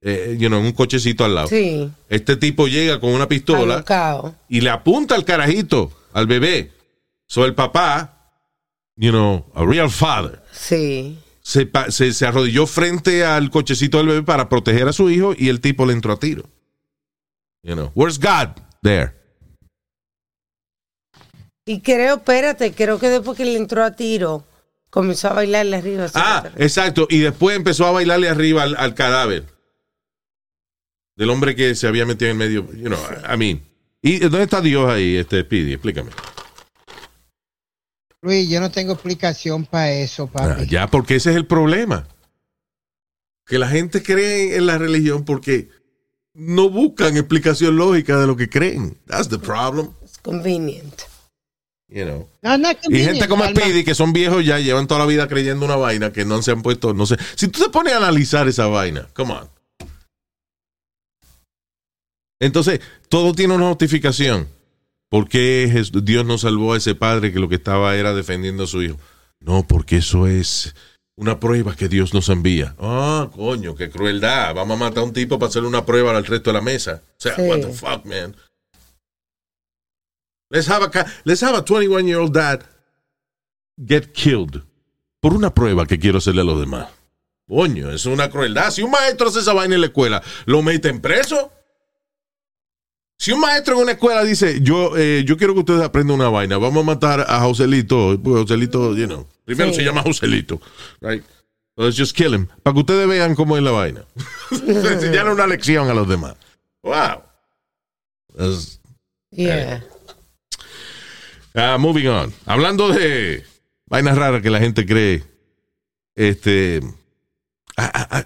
eh, you know, en un cochecito al lado. Sí. Este tipo llega con una pistola Alocao. y le apunta al carajito, al bebé. So el papá, you know, a real father, Sí. se, se, se arrodilló frente al cochecito del bebé para proteger a su hijo y el tipo le entró a tiro. You know, where's God? There. Y creo, espérate, creo que después que le entró a tiro, comenzó a bailarle arriba. Ah, exacto. Y después empezó a bailarle arriba al, al cadáver del hombre que se había metido en medio. You know, I mean. ¿Y dónde está Dios ahí, este Speedy? Explícame. Luis, yo no tengo explicación para eso, papi. Ah, ya, porque ese es el problema. Que la gente cree en la religión porque no buscan explicación lógica de lo que creen. That's the problem. Es convenient. You know. No, no es Y gente como Alma. Speedy, que son viejos ya, llevan toda la vida creyendo una vaina que no se han puesto, no sé. Si tú te pones a analizar esa vaina, come on. Entonces, todo tiene una justificación. ¿Por qué Dios no salvó a ese padre que lo que estaba era defendiendo a su hijo? No, porque eso es una prueba que Dios nos envía. Ah, coño, qué crueldad. Vamos a matar a un tipo para hacerle una prueba al resto de la mesa. O sea, Sí. what the fuck, man. Let's have a, let's have a 21 year old dad get killed por una prueba que quiero hacerle a los demás. Coño, es una crueldad. Si un maestro hace esa vaina en la escuela, ¿lo meten preso? Si un maestro en una escuela dice, yo, eh, yo quiero que ustedes aprendan una vaina, vamos a matar a Joselito, Joselito, you know, primero Sí. se llama Joselito, right? Let's just kill him, para que ustedes vean cómo es la vaina. Enseñarle una lección a los demás. Wow. That's- Yeah. Ah, moving on. Hablando de vainas raras que la gente cree. Este. ah, ah,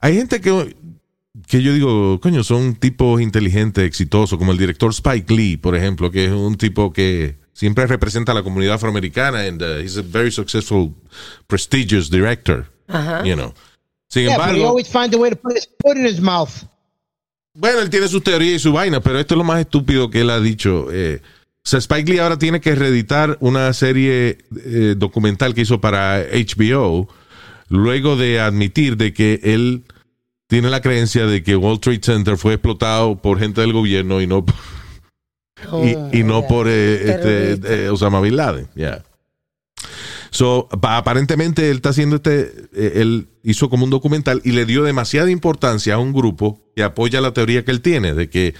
hay gente que, que yo digo, coño, son tipos inteligentes, exitosos, como el director Spike Lee, por ejemplo, que es un tipo que siempre representa a la comunidad afroamericana and uh, he's a very successful, prestigious director. Ajá. You know. Sin Yeah, but he embargo, always finds a way to put his foot in his mouth. Bueno, él tiene sus teorías y su vaina, pero esto es lo más estúpido que él ha dicho. Eh, o sea, Spike Lee ahora tiene que reeditar una serie eh, documental que hizo para HBO, luego de admitir de que él tiene la creencia de que Wall Trade Center fue explotado por gente del gobierno y no, Oh, y, y no yeah. por eh, este, eh, Osama Bin Laden. Yeah. So, pa- aparentemente él está haciendo este, eh, él hizo como un documental y le dio demasiada importancia a un grupo que apoya la teoría que él tiene de que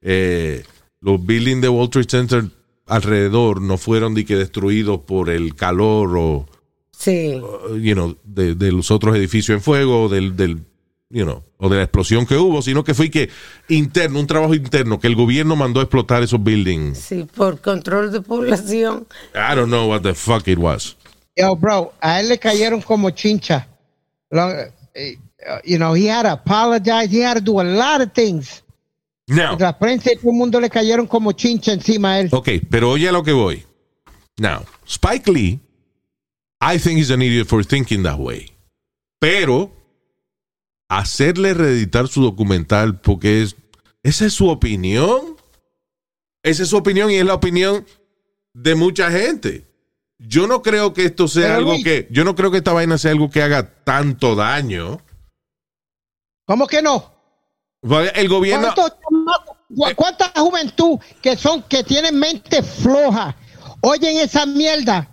eh, los buildings de Wall Trade Center alrededor no fueron de que destruidos por el calor o, Sí. you know, de, de los otros edificios en fuego, del, del, you know, o de la explosión que hubo, sino que fue que interno, un trabajo interno, que el gobierno mandó a explotar esos buildings. Sí, por control de población. I don't know what the fuck it was. Yo, bro, a él le cayeron como chincha. Lo- eh, you know, he had to apologize. He had to do a lot of things. Now, La prensa y todo el mundo le cayeron como chincha encima a él. ok, pero oye a lo que voy. Now, Spike Lee, I think he's an idiot for thinking that way. Pero, hacerle reeditar su documental porque es, esa es su opinión. Esa es su opinión y es la opinión de mucha gente. Yo no creo que esto sea Pero, algo Luis- que, yo no creo que esta vaina sea algo que haga tanto daño. ¿Cómo que no? El gobierno, ¿Cuántos chamacos- cu- ¿Cuánta juventud que son, que tienen mente floja, oyen esa mierda?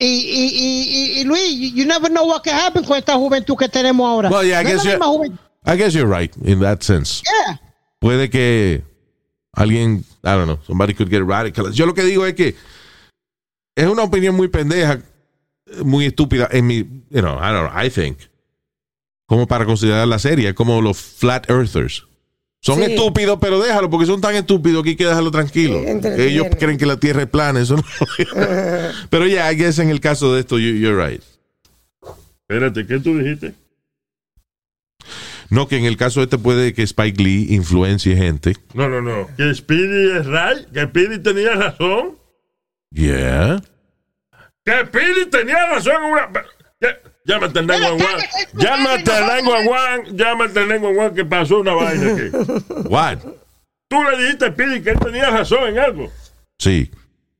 Y, y, y, y, y, Luis, you never know what can happen con esta juventud que tenemos ahora. Well, yeah, I No guess la you- misma juventud. I guess you're right in that sense. Yeah. puede que alguien, I don't know, somebody could get radical. Yo lo que digo es que es una opinión muy pendeja, muy estúpida en mi, you know, I don't know, I think, como para considerar la serie, como los flat earthers. Son Sí. estúpidos, pero déjalo, porque son tan estúpidos que hay que dejarlo tranquilo. Sí, entretienen. Ellos creen que la Tierra es plana, eso no. pero ya, I guess en el caso de esto, you- you're right. Espérate, ¿qué tú dijiste? No, que en el caso este puede que Spike Lee influencie gente. No, no, no. Que Speedy es right, que Speedy tenía razón. Yeah. Que Pili tenía razón en una. Llámate al 911. Llámate al 911. Llámate al 911 que pasó una vaina aquí. What? Tú le dijiste a Pili que él tenía razón en algo. Sí.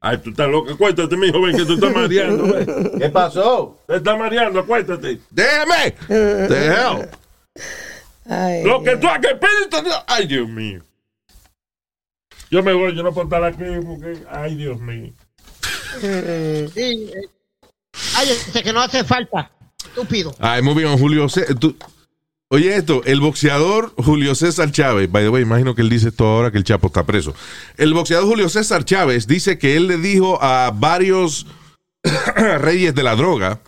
Ay, tú estás loco. Cuéntate, mi joven, que tú estás mareando. ven. ¿Qué pasó? Te estás mareando, acuéstate. Déjame. Hell. Ay, Lo que tú has que. Ay, Dios mío. Yo me voy, yo no puedo estar aquí porque. Ay, Dios mío. Sí, eh, cállese que no hace falta. Estúpido. Ay, muy bien, Julio César. tú- Oye, esto, el boxeador Julio César Chávez, by the way, imagino que él dice esto ahora que el Chapo está preso. El boxeador Julio César Chávez dice que él le dijo a varios reyes de la droga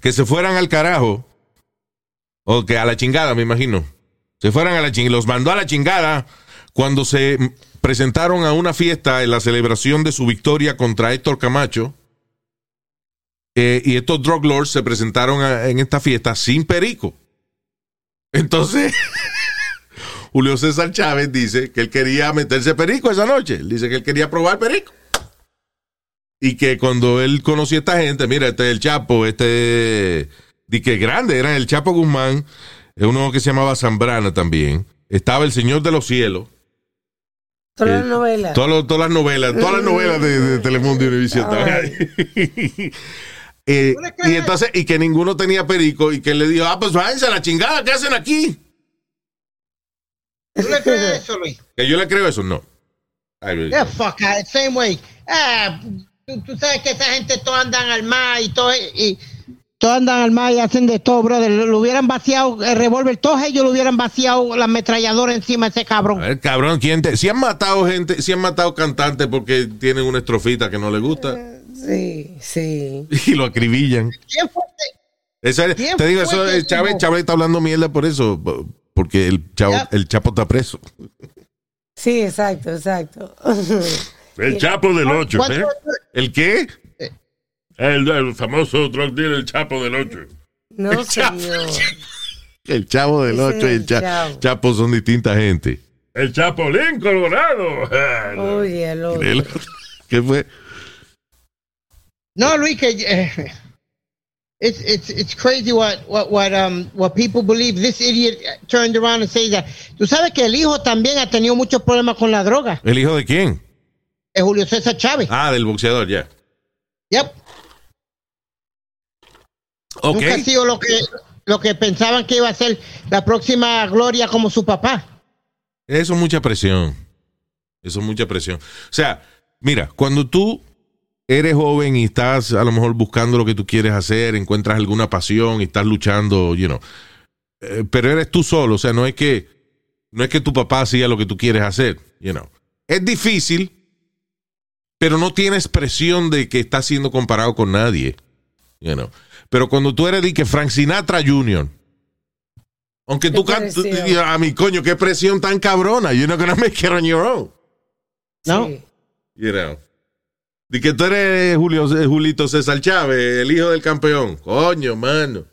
que se fueran al carajo, o que a la chingada, me imagino. Se fueran a la chingada, los mandó a la chingada cuando se presentaron a una fiesta en la celebración de su victoria contra Héctor Camacho. Eh, y estos drug lords se presentaron a- en esta fiesta sin perico. Entonces, Julio César Chávez dice que él quería meterse perico esa noche. Él dice que él quería probar perico. Y que cuando él conoció a esta gente, mira, este es el Chapo, este, di que grande, era el Chapo Guzmán, eh, uno que se llamaba Zambrana también. Estaba el Señor de los Cielos. todas las Eh, novelas. Todas, las- todas las novelas, todas las novelas de, de Telemundo y Univision estaban ahí. Eh, y entonces, y que ninguno tenía perico, y que le dijo, ah, pues váyanse a la chingada, ¿qué hacen aquí? ¿Tú le crees eso, Luis? Que yo le creo eso, no. Ay, Yeah, fuck same way. Ah, tú, tú sabes que esa gente todos andan al mar y todo y todos andan al mar y hacen de todo, brother. Lo, lo hubieran vaciado el revólver, todos ellos lo hubieran vaciado la ametralladora encima de ese cabrón. ver, cabrón, ¿quién te, si han matado gente, si han matado cantantes porque tienen una estrofita que no les gusta Sí, sí. y lo acribillan. ¿Quién fue? Eso es- ¿Quién te digo, eso que es- Chávez? Chávez está hablando mierda por eso, porque el chavo, Ya. el chapo está preso. Sí, exacto, exacto. El Chapo del 8. ¿Cuánto- ¿eh? ¿El qué? El, el famoso drug dealer, el Chapo del 8. No, señor. El chavo del Ese 8 y el el cha- Chavo. chapo son distinta gente. El Chapolín Colorado. Oye, el otro. El- ¿Qué fue? No, Luis, que eh, it's it's it's crazy what what what um what people believe. This idiot turned around and said that. Tú sabes que el hijo también ha tenido muchos problemas con la droga. ¿El hijo de quién? Es Julio César Chávez. Ah, del boxeador, ya. Yep. Ok. Nunca ha sido lo que lo que pensaban que iba a ser la próxima gloria como su papá. Eso es mucha presión. Eso es mucha presión. O sea, mira, cuando tú eres joven y estás a lo mejor buscando lo que tú quieres hacer, encuentras alguna pasión y estás luchando, you know, eh, pero eres tú solo, o sea, no es que no es que tu papá hacía lo que tú quieres hacer, you know. Es difícil, pero no tienes presión de que estás siendo comparado con nadie, you know. Pero cuando tú eres de que Frank Sinatra Jr., aunque tú cantes, a mi coño, qué presión tan cabrona. You're not gonna make it on your own. ¿No? Sí. You know. De que tú eres Julio, Julito César Chávez, el hijo del campeón. Coño, mano.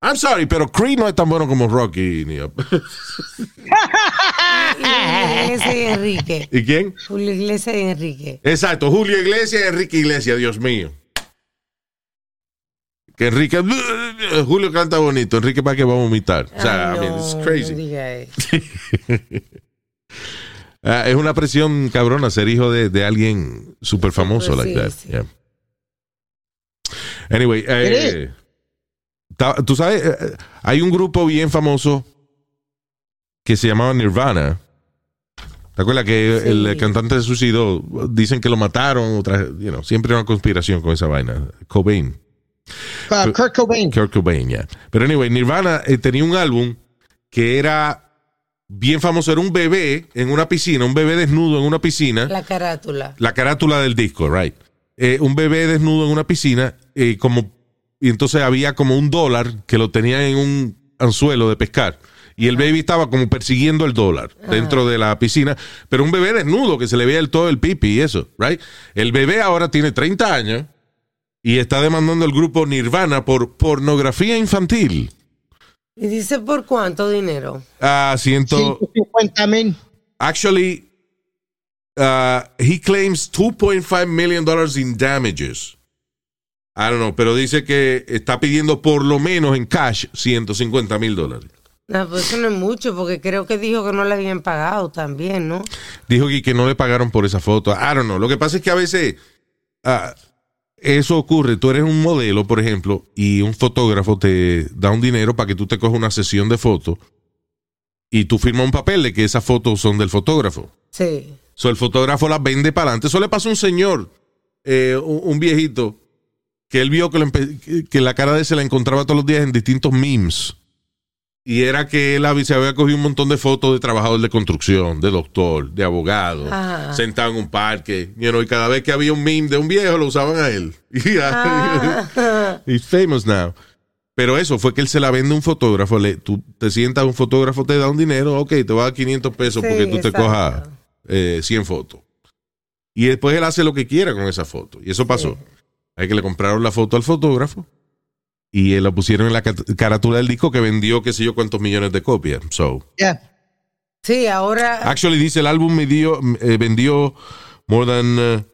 I'm sorry, pero Creed no es tan bueno como Rocky. Ni... Iglesias y Enrique. ¿Y quién? Julio Iglesias y Enrique. Exacto, Julio Iglesias y Enrique Iglesias, Dios mío. Que Enrique. Julio canta bonito, Enrique para que va a vomitar. O sea, Ay, I mean, it's crazy. no. Ah, es una presión cabrona ser hijo de, de alguien súper famoso Pues like sí, that. sí. Yeah. Anyway, eh, tú sabes, eh, hay un grupo bien famoso que se llamaba Nirvana. ¿Te acuerdas que Sí. el cantante se suicidó? Dicen que lo mataron, otra, you know, siempre hay una conspiración con esa vaina. Cobain. Uh, Kurt Cobain. Kurt Cobain, ya. Pero anyway, Nirvana eh, tenía un álbum que era bien famoso. Era un bebé en una piscina, un bebé desnudo en una piscina. La carátula. La carátula del disco, right. Eh, un bebé desnudo en una piscina, eh, como, y entonces había como un dólar que lo tenía en un anzuelo de pescar. Y el baby estaba como persiguiendo el dólar dentro de la piscina, pero un bebé desnudo que se le veía el todo el pipi y eso, right. El bebé ahora tiene 30 años y está demandando al grupo Nirvana por pornografía infantil. ¿Y dice por cuánto dinero? Ah, ciento, 150 mil. actually, uh, he claims 2.5 million dollars in damages. I don't know, pero dice que está pidiendo por lo menos en cash 150 mil dólares. No, pues eso no es mucho, porque creo que dijo que no le habían pagado también, ¿no? Dijo que, que no le pagaron por esa foto. I don't know. Lo que pasa es que a veces ah, eso ocurre. Tú eres un modelo, por ejemplo, y un fotógrafo te da un dinero para que tú te cojas una sesión de fotos y tú firmas un papel de que esas fotos son del fotógrafo. Sí. So, el fotógrafo las vende para adelante. Eso le pasó a un señor, eh, un, viejito, que él vio que- que la cara de él se la encontraba todos los días en distintos memes. Y era que él había- se había cogido un montón de fotos de trabajador de construcción, de doctor, de abogado, Ajá. sentado en un parque. You know, y cada vez que había un meme de un viejo, lo usaban a él. Y Ah. He's famous now. Pero eso fue que él se la vende a un fotógrafo. Le, tú te sientas, un fotógrafo te da un dinero, ok, te va a dar 500 pesos Sí, porque tú te cojas eh, 100 fotos. Y después él hace lo que quiera con esa foto. Y eso pasó. Hay que le compraron la foto al fotógrafo y él la pusieron en la carátula del disco que vendió qué sé yo cuántos millones de copias. So, Yeah. Sí, ahora. actually dice el álbum eh, vendió more than eh,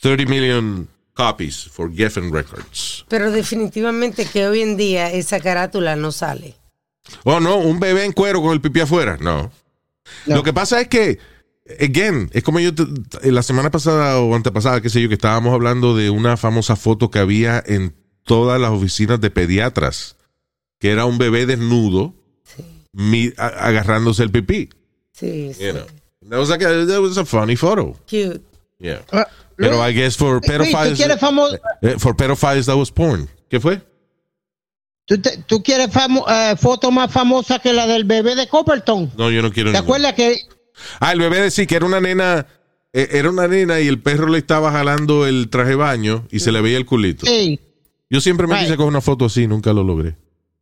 30 million copies for Geffen Records. Pero definitivamente que hoy en día esa carátula no sale. Oh, no, un bebé en cuero con el pipí afuera. No. No. Lo que pasa es que, again, es como yo la semana pasada o antepasada, qué sé yo, que estábamos hablando de una famosa foto que había en todas las oficinas de pediatras, que era un bebé desnudo mi- a- agarrándose el pipí. Sí, sí. You know. That was, like a, that was a funny photo. Cute. Yeah. Uh, Pero I guess for Luis, ¿tú pedophiles, famoso? eh, for pedophiles that was porn. ¿Qué fue? ¿Tú, te- tú quieres famo- eh, foto más famosa que la del bebé de Copperton? No, yo no quiero ¿Te ninguna. acuerdas que Ah, el bebé decía que era una nena, eh, era una nena y el perro le estaba jalando el traje de baño y se le veía el culito. sí, Yo siempre me Right. quise coger una foto así, nunca lo logré.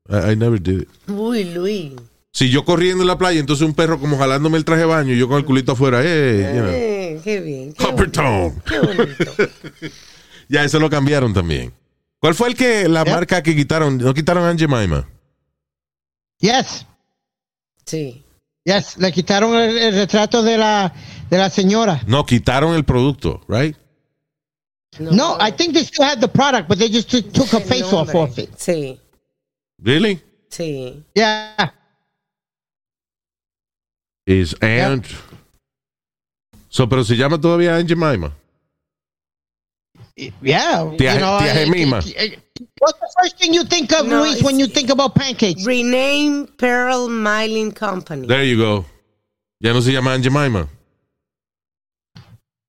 I, I never did it. Uy, Luis. Si yo corriendo en la playa, entonces un perro como jalándome el traje de baño y yo con el culito afuera, eh, you know. Eh, qué bien. Qué bonito, Qué bonito. Ya, eso lo cambiaron también. ¿Cuál fue el que, la marca que quitaron? ¿No quitaron a Aunt Jemima? yes, Sí. yes, le quitaron el, el retrato de la de la señora. No, quitaron el producto, right? No, I think they still had the product, but they just took, took her El face off nombre. of it. Sí, Really? sí. Yeah, Is Aunt... So, pero se llama todavía Aunt Jemima. yeah. Tía- tía eh, Jemima. What's the first thing you think of, No, Luis, when you think about pancakes? Rename Pearl Milling Company. There you go. Ya no se llama Aunt Jemima.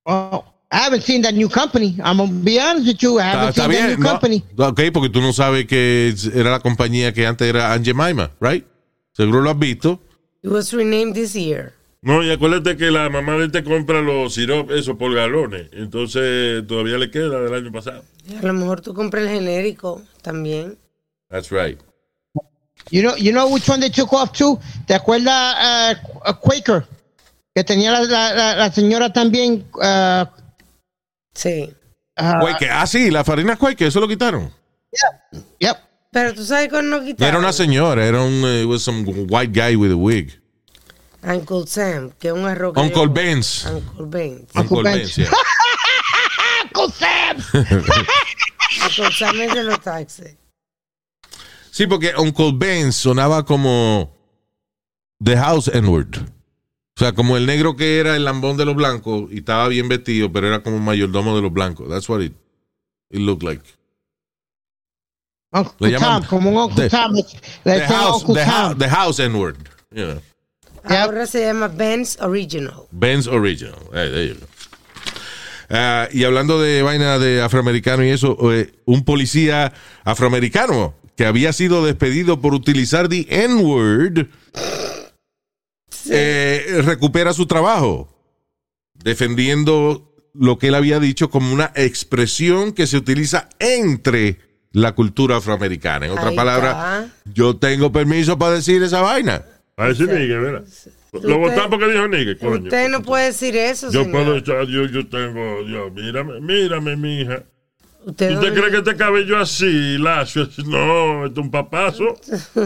Oh, I haven't seen that new company. I'm gonna be honest with you. I haven't está seen that bien. new no. company. Ok, porque tú no sabes que era la compañía que antes era Aunt Jemima, right? Seguro lo has visto. It was renamed this year. No, y acuérdate que la mamá de él te compra los sirop, eso, por galones. Entonces, todavía le queda del año pasado. A lo mejor tú compras el genérico también. That's right. You know, you know which one they took off too? ¿Te acuerdas uh, Quaker? Que tenía la, la, la, la señora también. Uh, Sí. uh, Quaker. Ah, sí, la farina Quaker, eso lo quitaron. yep. Pero tú sabes cuándo no No quitaron. era una señora, era un it was some white guy with a wig. Uncle Sam, que es un arroz. Uncle. Ben's. Uncle Ben's. Uncle. Ben's, yeah. Uncle Sam. Uncle Sam es de los taxis. Sí, porque Uncle Ben sonaba como The House N-word. O sea, como el negro que era el lambón de los blancos y estaba bien vestido, pero era como un mayordomo de los blancos. That's what it, it looked like. Uncle Le llaman- Tom, como un Uncle The- Tom. Le The House, Uncle the, Tom. Hou- the house N-word. You know. Ahora se llama Ben's Original. Ben's Original. Hey, there you go. Ah, y hablando de vaina de afroamericano y eso, eh, un policía afroamericano que había sido despedido por utilizar the N-word eh, recupera su trabajo defendiendo lo que él había dicho como una expresión que se utiliza entre la cultura afroamericana. En otras palabras, yo tengo permiso para decir esa vaina. A decir nigga, ¿verdad? Lo votaron porque dijo nigga, coño. Usted no puede decir eso, Yo señor. puedo echar, yo, yo tengo, yo, mírame, mírame, mija. ¿Usted, ¿Usted cree que este cabello así, lacio? No, esto es un papazo.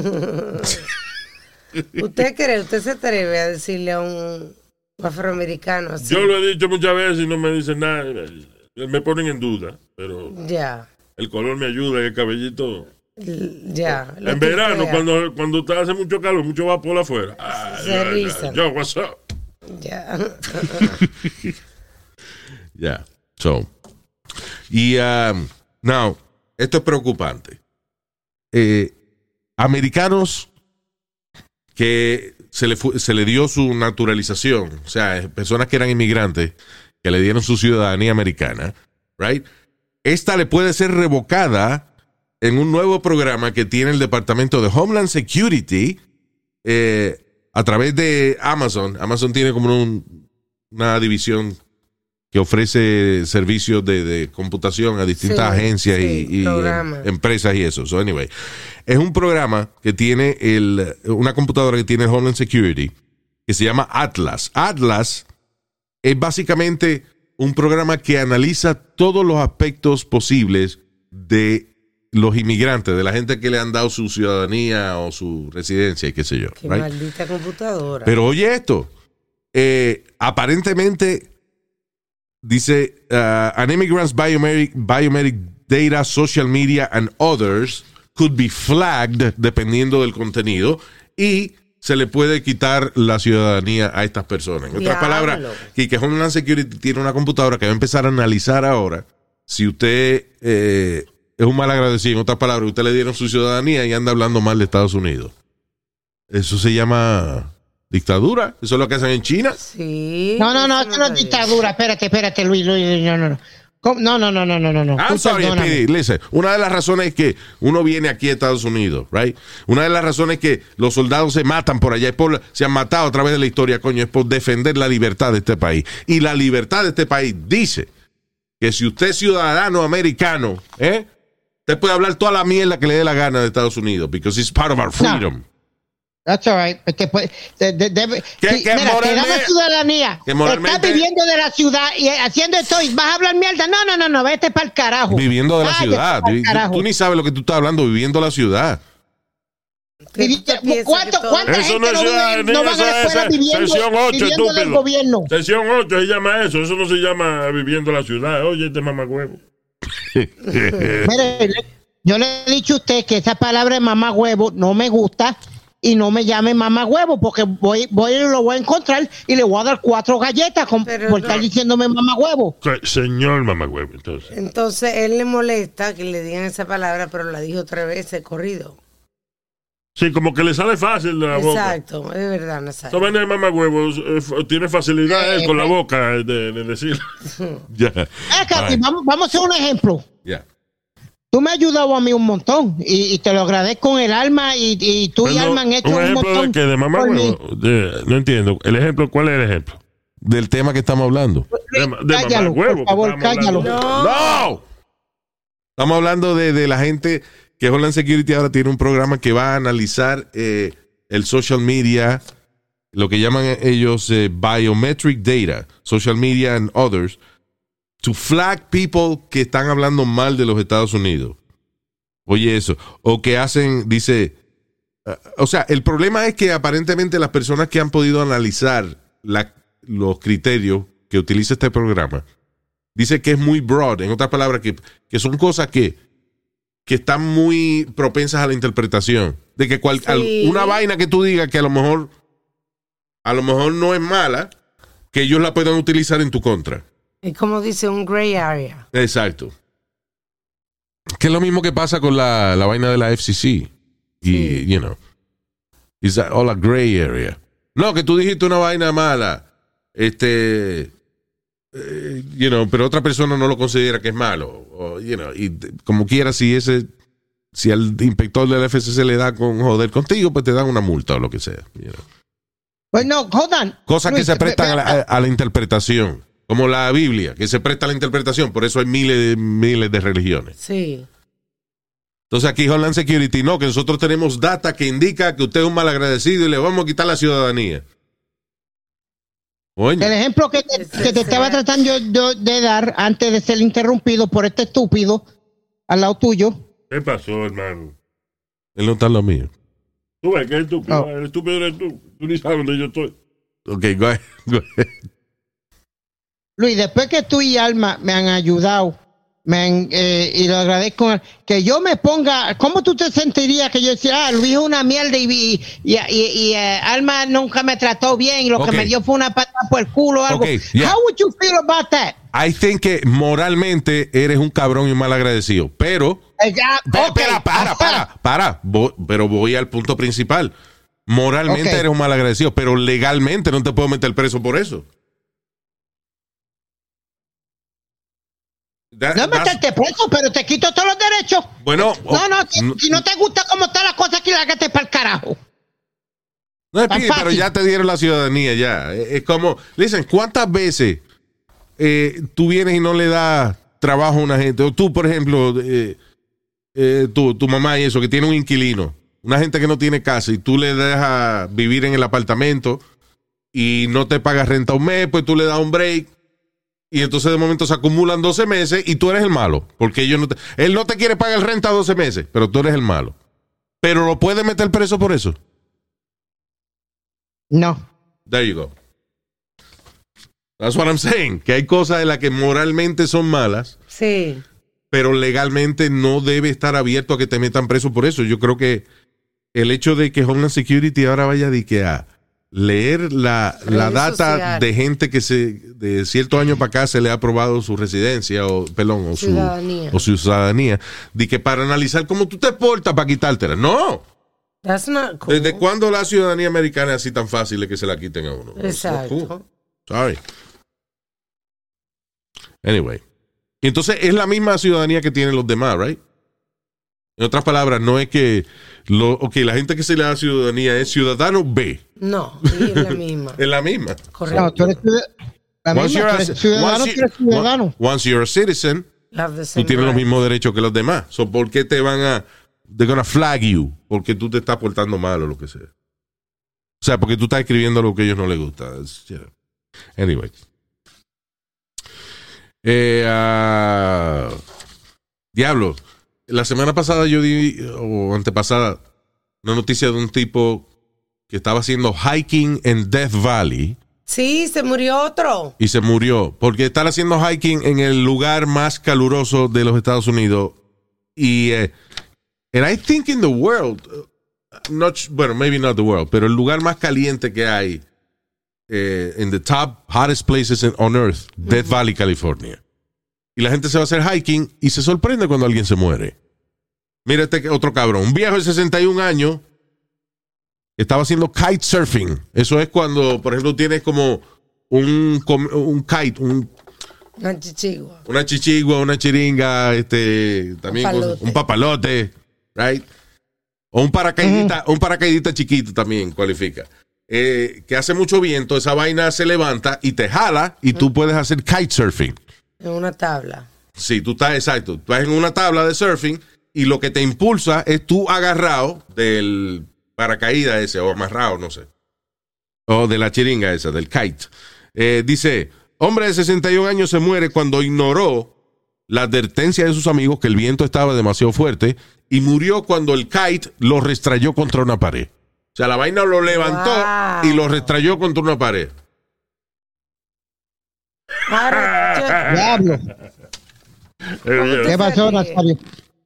¿Usted cree? ¿Usted se atreve a decirle a un Afroamericano, así. Yo lo he dicho muchas veces y no me dicen nada. Me ponen en duda, pero Ya, el color me ayuda, el cabellito. ya. en verano, cuando, cuando está- hace mucho calor, mucho vapor afuera. Ah, Se rizan. Yo, what's up? Ya. Ya. So. Y, um, now, esto es preocupante. Eh, americanos que se le, fu- se le dio su naturalización, o sea, eh, personas que eran inmigrantes, que le dieron su ciudadanía americana, right? Esta le puede ser revocada en un nuevo programa que tiene el Departamento de Homeland Security eh, a través de Amazon. Amazon tiene como un- una división que ofrece servicios de, de computación a distintas Sí, agencias sí, y, em- empresas y eso. So, anyway, es un programa que tiene el, una computadora que tiene el Homeland Security que se llama Atlas. Atlas es básicamente un programa que analiza todos los aspectos posibles de los inmigrantes, de la gente que le han dado su ciudadanía o su residencia y qué sé yo. Qué right? maldita computadora. Pero oye esto, eh, aparentemente dice uh, an immigrant's biometric, biometric data, social media and others could be flagged dependiendo del contenido y se le puede quitar la ciudadanía a estas personas. En otras Diablo. palabras, que, que Homeland Security tiene una computadora que va a empezar a analizar ahora si usted eh, es un mal agradecido. En otras palabras, usted le dieron su ciudadanía y anda hablando mal de Estados Unidos. Eso se llama dictadura. Eso es lo que hacen en China. Sí. No, no, no, eso esto no es dictadura. Espérate, espérate, Luis, Luis, Luis, no, no, no. No, no, no, no, no, no. I'm sorry. Speedy. Listen, una de las razones es que uno viene aquí a Estados Unidos, right? Una de las razones es que los soldados se matan por allá, es por, se han matado a través de la historia, coño, es por defender la libertad de este país. Y la libertad de este país dice que si usted es ciudadano americano, ¿eh? Usted puede hablar toda la mierda que le dé la gana de Estados Unidos, because it's part of our freedom. That's all right. Este, pues, de- de- debe- Que- sí, que mira, te da moralmente- la ciudadanía. que moralmente- Estás viviendo de la ciudad y haciendo esto y vas a hablar mierda. No, no, no, no, vete para el carajo. Viviendo de la Váyate ciudad. Tú ni sabes lo que tú estás hablando, viviendo la ciudad. ¿Cuánto- cuánta Eso gente no es no, vive- ciudadanía, no van a eso la es escuela viviendo, sesión 8, viviendo del estúpido. gobierno? Sesión 8 se llama eso. Eso no se llama viviendo la ciudad. Oye, este mamagüevo. Mire, yo le he dicho a usted que esa palabra de mamá huevo no me gusta y no me llame mamá huevo porque voy, voy y lo voy a encontrar y le voy a dar cuatro galletas con, por no. estar diciéndome mamá huevo. Se- Señor mamagüevo, entonces. Entonces él le molesta que le digan esa palabra, pero la dijo tres veces corrido. Sí, como que le sale fácil de la boca. Exacto, es verdad, Nazario. Mamagüevo eh, f- tiene facilidad él con la boca de, de decir. Ya. Vamos, vamos a hacer un ejemplo. Tú me has ayudado a mí un montón y, y te lo agradezco con el alma y, y tú y Alma han hecho un un, ejemplo montón. de que de mamagüevo. De- No entiendo. El ejemplo, ¿cuál es el ejemplo? Del tema que estamos hablando. De, ma- de Cállalo, mamagüevo. por favor, cállalo. ¡No! Estamos hablando de, de la gente que Homeland Security ahora tiene un programa que va a analizar eh, el social media, lo que llaman ellos eh, biometric data, social media and others, to flag people que están hablando mal de los Estados Unidos. Oye eso. O que hacen, dice, uh, o sea, el problema es que aparentemente las personas que han podido analizar la- los criterios que utiliza este programa, dice que es muy broad, en otras palabras, que, que son cosas que, que están muy propensas a la interpretación. De que cual, Sí. una vaina que tú digas que a lo mejor a lo mejor no es mala, que ellos la puedan utilizar en tu contra. Es como dice un gray area. Exacto. Que es lo mismo que pasa con la, la vaina de la FCC. Y, Sí. you know, it's all a gray area. No, que tú dijiste una vaina mala. Este, eh, you know, pero otra persona no lo considera que es malo. O, you know, y de- como quiera, si ese, si al inspector del FCC le da con joder contigo, pues te dan una multa o lo que sea. you know. Pues no, hold on. Cosas que se prestan la, a la interpretación. Como la Biblia, que se presta a la interpretación. Por eso hay miles de, miles de religiones. Sí. Entonces aquí Homeland Security, no, que nosotros tenemos data que indica que usted es un malagradecido y le vamos a quitar la ciudadanía. El Oye, ejemplo que te, Ese que te estaba tratando yo de dar antes de ser interrumpido por este estúpido al lado tuyo. ¿Qué pasó, hermano? él no está en lo mío. Tú ves que es estúpido. No. El estúpido eres tú. Tú ni sabes dónde yo estoy. Ok, go ahead, go ahead. Luis, después que tú y Alma me han ayudado, me han, eh, y lo agradezco, que yo me ponga, ¿cómo tú te sentirías que yo decía, ah, Luis es una mierda y, y, y, y, eh, Alma nunca me trató bien y lo que me dio fue una patada por el culo o algo? Ok, yeah. How would you feel about that? I think que moralmente eres un cabrón y un mal agradecido, pero... Eh, ya, Espera, para, para, para. Pero voy al punto principal. Moralmente eres un mal agradecido, pero legalmente no te puedo meter preso por eso. That- No that's- meterte preso, pero te quito todos los derechos. Bueno, No, no, si, no- si no te gusta cómo está la cosa aquí, lágate para el carajo. No es pide, pero ya te dieron la ciudadanía, ya. Es es como, dicen, ¿cuántas veces eh, tú vienes y no le das trabajo a una gente? O tú, por ejemplo, eh, eh, tú, tu mamá y eso, que tiene un inquilino, una gente que no tiene casa y tú le dejas vivir en el apartamento y no te pagas renta un mes, pues tú le das un break. Y entonces de momento se acumulan 12 meses y tú eres el malo. Porque ellos no te- él no te quiere pagar renta 12 meses, pero tú eres el malo. Pero lo puedes meter preso por eso. No. There you go. That's what I'm saying. Que hay cosas en las que moralmente son malas, Sí. pero legalmente no debe estar abierto a que te metan preso por eso. Yo creo que el hecho de que Homeland Security ahora vaya de que a leer la, la data de gente que se de cierto año para acá se le ha aprobado su residencia o perdón o su Ciudadanía. o su ciudadanía de que para analizar cómo tú te portas para quitártela no That's not cool. desde cuándo la ciudadanía americana es así tan fácil de que se la quiten a uno Exacto. cool. Sorry. Anyway. Entonces es la misma ciudadanía que tienen los demás, right? En otras palabras, no es que lo, ok, la gente que se le da ciudadanía es ciudadano B. No, sí, es la misma. Es la misma. Correcto. No, tú eres ciudad- la Once misma, you're tú a- eres ciudadano, once tú eres you- ciudadano. once you're a citizen, tú tienes los mismos derechos que los demás. So, ¿Por qué te van a... They're gonna flag you porque tú te estás portando mal o lo que sea. O sea, porque tú estás escribiendo lo que a ellos no les gusta. It's, you know. Anyway. Eh, ah, diablo. La semana pasada yo di, o antepasada, una noticia de un tipo que estaba haciendo hiking en Death Valley. Sí, se murió otro. y se murió porque están haciendo hiking en el lugar más caluroso de los Estados Unidos. Y eh, and I think in the world uh, not bueno maybe not the world pero el lugar más caliente que hay eh, in the top hottest places on earth Death Valley California. Y la gente se va a hacer hiking y se sorprende cuando alguien se muere. Mira este otro cabrón un viejo de 61 años estaba haciendo kite surfing. Eso es cuando, por ejemplo, tienes como un, un kite, un- Una chichigua. una chichigua, una chiringa, este, también Un papalote, right? O un paracaidista, un paracaidista chiquito también cualifica. Eh, que hace mucho viento, esa vaina se levanta y te jala y tú puedes hacer kite surfing. En una tabla. Sí, tú estás exacto. Tú estás en una tabla de surfing y lo que te impulsa es tú agarrado del paracaídas ese o amarrado, no sé. O de la chiringa esa, del kite. Eh, dice, hombre de 61 años se muere cuando ignoró la advertencia de sus amigos que el viento estaba demasiado fuerte y murió cuando el kite lo restrayó contra una pared. O sea, la vaina lo levantó Wow. y lo restrayó contra una pared. ¿Qué pasó? Nazario?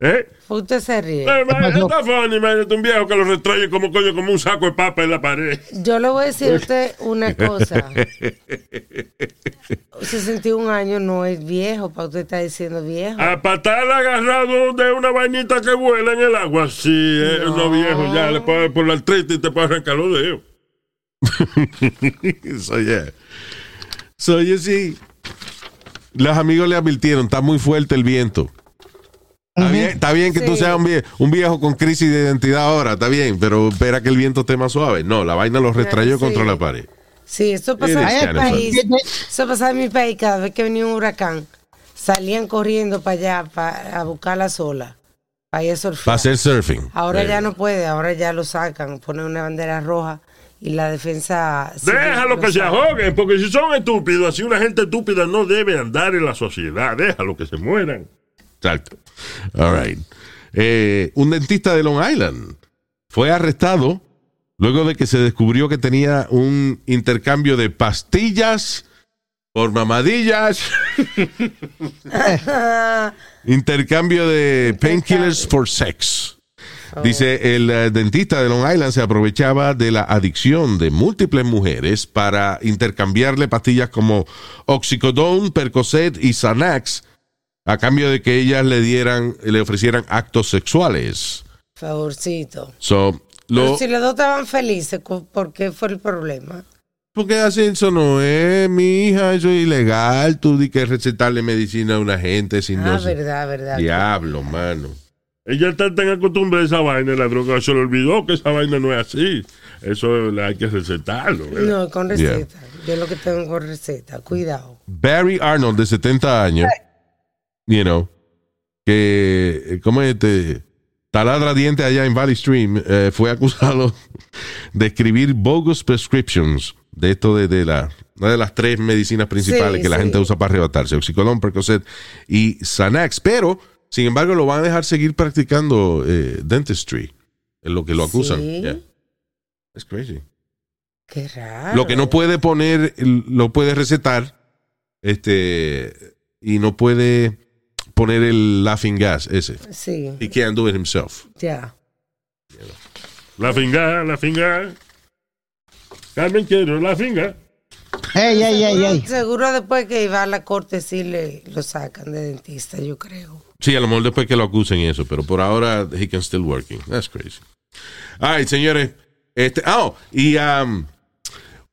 ¿Eh? usted se ríe. Eh, man, pasó? está funny, man. Un viejo que lo retrae como coño, como un saco de papa en la pared. Yo le voy a decir a usted una cosa. 61 años no es viejo, para usted está diciendo viejo. A patar agarrado de una vainita que vuela en el agua. Sí, es No. no viejo. Ya le puede por la artritis y te puede arrancar los dedos. so, yeah. So, you see, los amigos le advirtieron, está muy fuerte el viento. Está bien, está bien que tú seas un viejo, un viejo con crisis de identidad ahora, está bien, pero espera que el viento esté más suave. No, la vaina lo retrayó Sí. contra la pared. Sí, eso is en mi país. Eso pasaba en mi país cada vez que venía un huracán. Salían corriendo para allá para a buscar la sola. Para ir a surfear. Para hacer surfing. Ahora Eh, ya no puede, ahora ya lo sacan, ponen una bandera roja y la defensa. Déjalo lo que se ahoguen, porque si son estúpidos, así una gente estúpida no debe andar en la sociedad. Déjalo que se mueran. Exacto. All right. Eh, un dentista de Long Island fue arrestado luego de que se descubrió que tenía un intercambio de pastillas por mamadillas, intercambio de painkillers for sex. Dice, el eh, dentista de Long Island se aprovechaba de la adicción de múltiples mujeres para intercambiarle pastillas como Oxycodone, Percocet y Xanax a cambio de que ellas le dieran, le ofrecieran actos sexuales. Favorcito. So, Pero si los dos estaban felices, ¿por qué fue el problema? porque así eso no es, mi hija, eso es ilegal. Tú di que recetarle medicina a una gente sin Ah, no verdad, verdad. Diablo, mano. Ella está tan acostumbrada a esa vaina, la droga se le olvidó que esa vaina no es así. Eso hay que recetarlo. ¿verdad? No, con receta. Yo lo que tengo con receta. Cuidado. Barry Arnold, de 70 años, you know, que, ¿cómo es este? Taladra diente allá en Valley Stream, eh, fue acusado de escribir bogus prescriptions de esto de, de la, una de las tres medicinas principales Sí, que la sí. gente usa para arrebatarse, Oxycodone, Percocet y Xanax, pero, sin embargo, lo van a dejar seguir practicando eh, dentistry, en lo que lo acusan. Sí. Yeah. It's crazy. Qué raro. Lo que no puede poner, lo puede recetar, este, y no puede poner el laughing gas ese. Sí, He can't do it himself. ya. La finga, la finga. Carmen, quiero la finga. Ey, ey, ey, ey. Seguro después que va a la corte sí le lo sacan de dentista, yo creo. Sí, a lo mejor después que lo acusen y eso, pero por ahora he can still working. That's crazy. All right, señores. Este, oh, y um,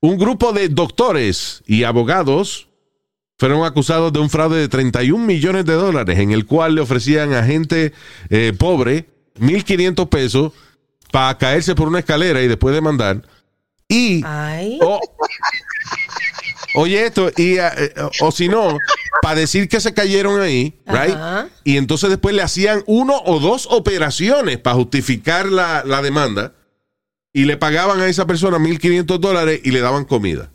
un grupo de doctores y abogados fueron acusados de un fraude de 31 millones de dólares en el cual le ofrecían a gente eh, pobre 1.500 pesos para caerse por una escalera y después demandar. Y oye esto, y, eh, o, si no, para decir que se cayeron ahí, right? Ajá. Y entonces después le hacían uno o dos operaciones para justificar la, la demanda y le pagaban a esa persona 1.500 dólares y le daban comida.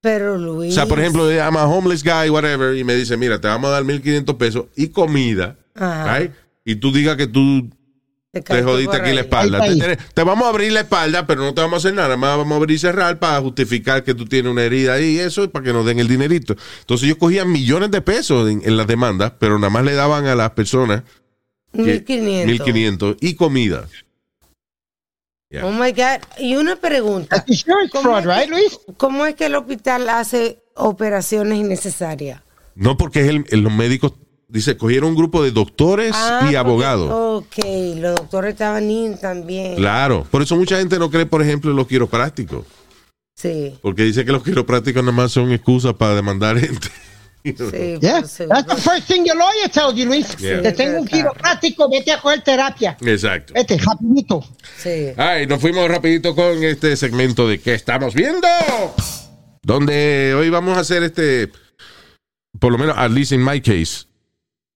Pero Luis. O sea, por ejemplo, llama a homeless guy, whatever, y me dice, mira, te vamos a dar 1.500 pesos y comida, Ajá. right? Y tú digas que tú te jodiste aquí la ahí. espalda. Ahí, Te, vamos a abrir la espalda, pero no te vamos a hacer nada. Nada más vamos a abrir y cerrar para justificar que tú tienes una herida ahí y eso, y para que nos den el dinerito. Entonces ellos cogían millones de pesos en, en las demandas, pero nada más le daban a las personas que- 1500. 1500 y comida. Yeah. Oh my God. Y una pregunta. ¿Cómo fraud, es que- right, Luis? ¿Cómo es que el hospital hace operaciones innecesarias? No porque es el- el- los médicos, dice, cogieron un grupo de doctores Ah, y porque- abogados. Ok, los doctores estaban in también. Claro. Por eso mucha gente no cree, por ejemplo, en los quiroprácticos. Sí, Porque dice que los quiroprácticos nada más son excusas para demandar gente. Sí. Yeah, por seguro. that's the first thing your lawyer tells you, Luis. Yeah. Te tengo un quiropráctico, vete a coger terapia. Exacto. Vete, rapidito. Sí. Ay, nos fuimos rapidito con este segmento de ¿Qué estamos viendo? Donde hoy vamos a hacer este, por lo menos, at least in my case,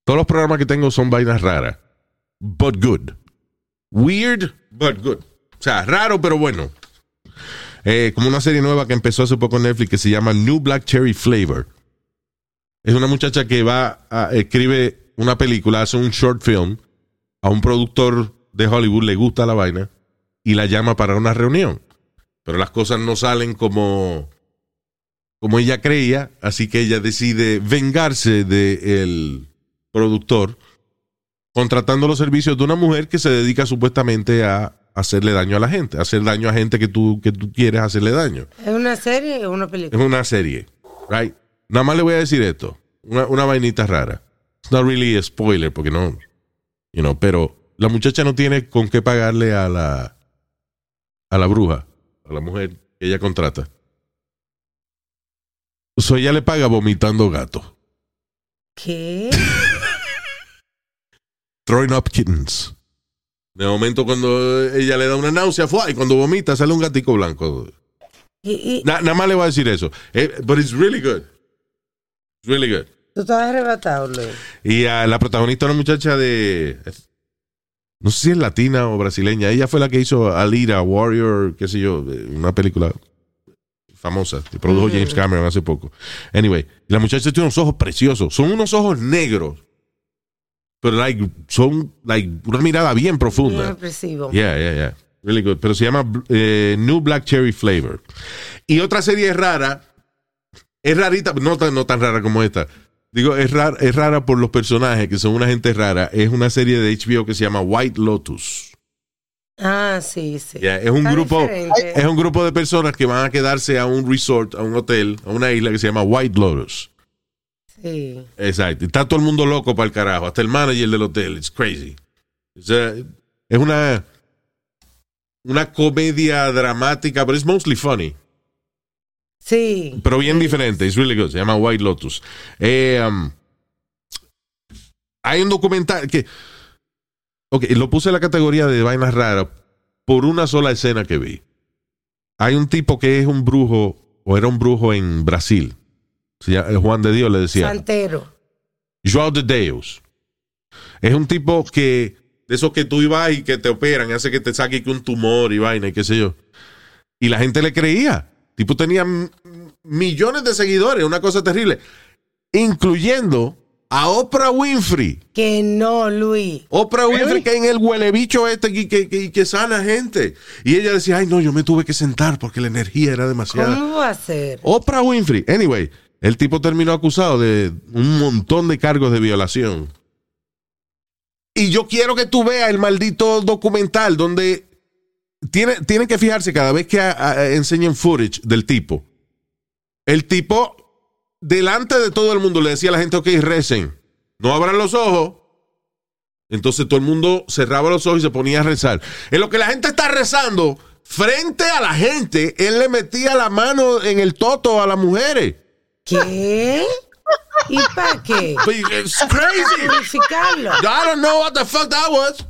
todos los programas que tengo son vainas raras, but good. Weird, but good. O sea, raro, pero bueno. Eh, como una serie nueva que empezó hace poco en Netflix que se llama New Black Cherry Flavor. Es una muchacha que va a, escribe una película, hace un short film, a un productor de Hollywood le gusta la vaina y la llama para una reunión. Pero las cosas no salen como, como ella creía, así que ella decide vengarse del productor contratando los servicios de una mujer que se dedica supuestamente a hacerle daño a la gente, a hacer daño a gente que tú, que tú quieres hacerle daño. ¿Es una serie o una Es película? una serie, right? Nada más le voy a decir esto, una, una vainita rara. It's not really a spoiler, porque no, you know, pero la muchacha no tiene con qué pagarle a la, a la bruja, a la mujer que ella contrata. So ella le paga vomitando gato. ¿Qué? Throwing up kittens. De momento cuando ella le da una náusea, fue, y cuando vomita sale un gatico blanco. Y, y- Na- nada más le voy a decir eso. Eh, but it's really good. It's really good. tú estás arrebatado, Luis. Y a la protagonista, una muchacha de. No sé si es latina o brasileña. Ella fue la que hizo Alira, Warrior, qué sé yo, una película famosa que produjo. James Cameron hace poco. Anyway, la muchacha tiene unos ojos preciosos. Son unos ojos negros. Pero like, son like, una mirada bien Bien profunda. expresivo. Yeah, yeah, yeah. really good. Pero se llama eh, New Black Cherry Flavor. Y otra serie rara, es rarita, no tan, no tan rara como esta. Digo, es rara, es rara por los personajes, que son una gente rara. Es una serie de HBO que se llama White Lotus. Ah, sí, sí. Yeah, es un Está grupo, diferente. es un grupo de personas que van a quedarse a un resort, a un hotel, a una isla que se llama White Lotus. Sí. Exacto. Está todo el mundo loco para el carajo. Hasta el manager del hotel. It's crazy. O sea, es una, una comedia dramática, pero es mostly funny. Sí. Pero bien diferente. It's really good. Se llama White Lotus. Eh, um, hay un documental que. Ok, lo puse en la categoría de vainas raras por una sola escena que vi. Hay un tipo que es un brujo, o era un brujo en Brasil. Llama- Juan de Dios le decía. Santero. Joao de Deus. Es un tipo que, de esos que tú ibas y que te operan, hace que te saque que un tumor y vaina y qué sé yo. Y la gente le creía. Tipo tenía millones de seguidores, una cosa terrible. Incluyendo a Oprah Winfrey. Que no, Luis. Oprah Winfrey, que en el huele bicho este que, que, que- que sana gente. Y ella decía, ay no, yo me tuve que sentar porque la energía era demasiada. ¿Cómo va a ser? Oprah Winfrey. Anyway, el tipo terminó acusado de un montón de cargos de violación. Y yo quiero que tú veas el maldito documental donde tiene, tienen que fijarse cada vez que a- a- enseñen footage del tipo. El tipo, delante de todo el mundo, le decía a la gente, ok, recen. No abran los ojos. Entonces todo el mundo cerraba los ojos y se ponía a rezar. En lo que la gente está rezando, frente a la gente, él le metía la mano en el toto a las mujeres. ¿Qué? ¿Y para qué? It's crazy. I don't know what the fuck that was.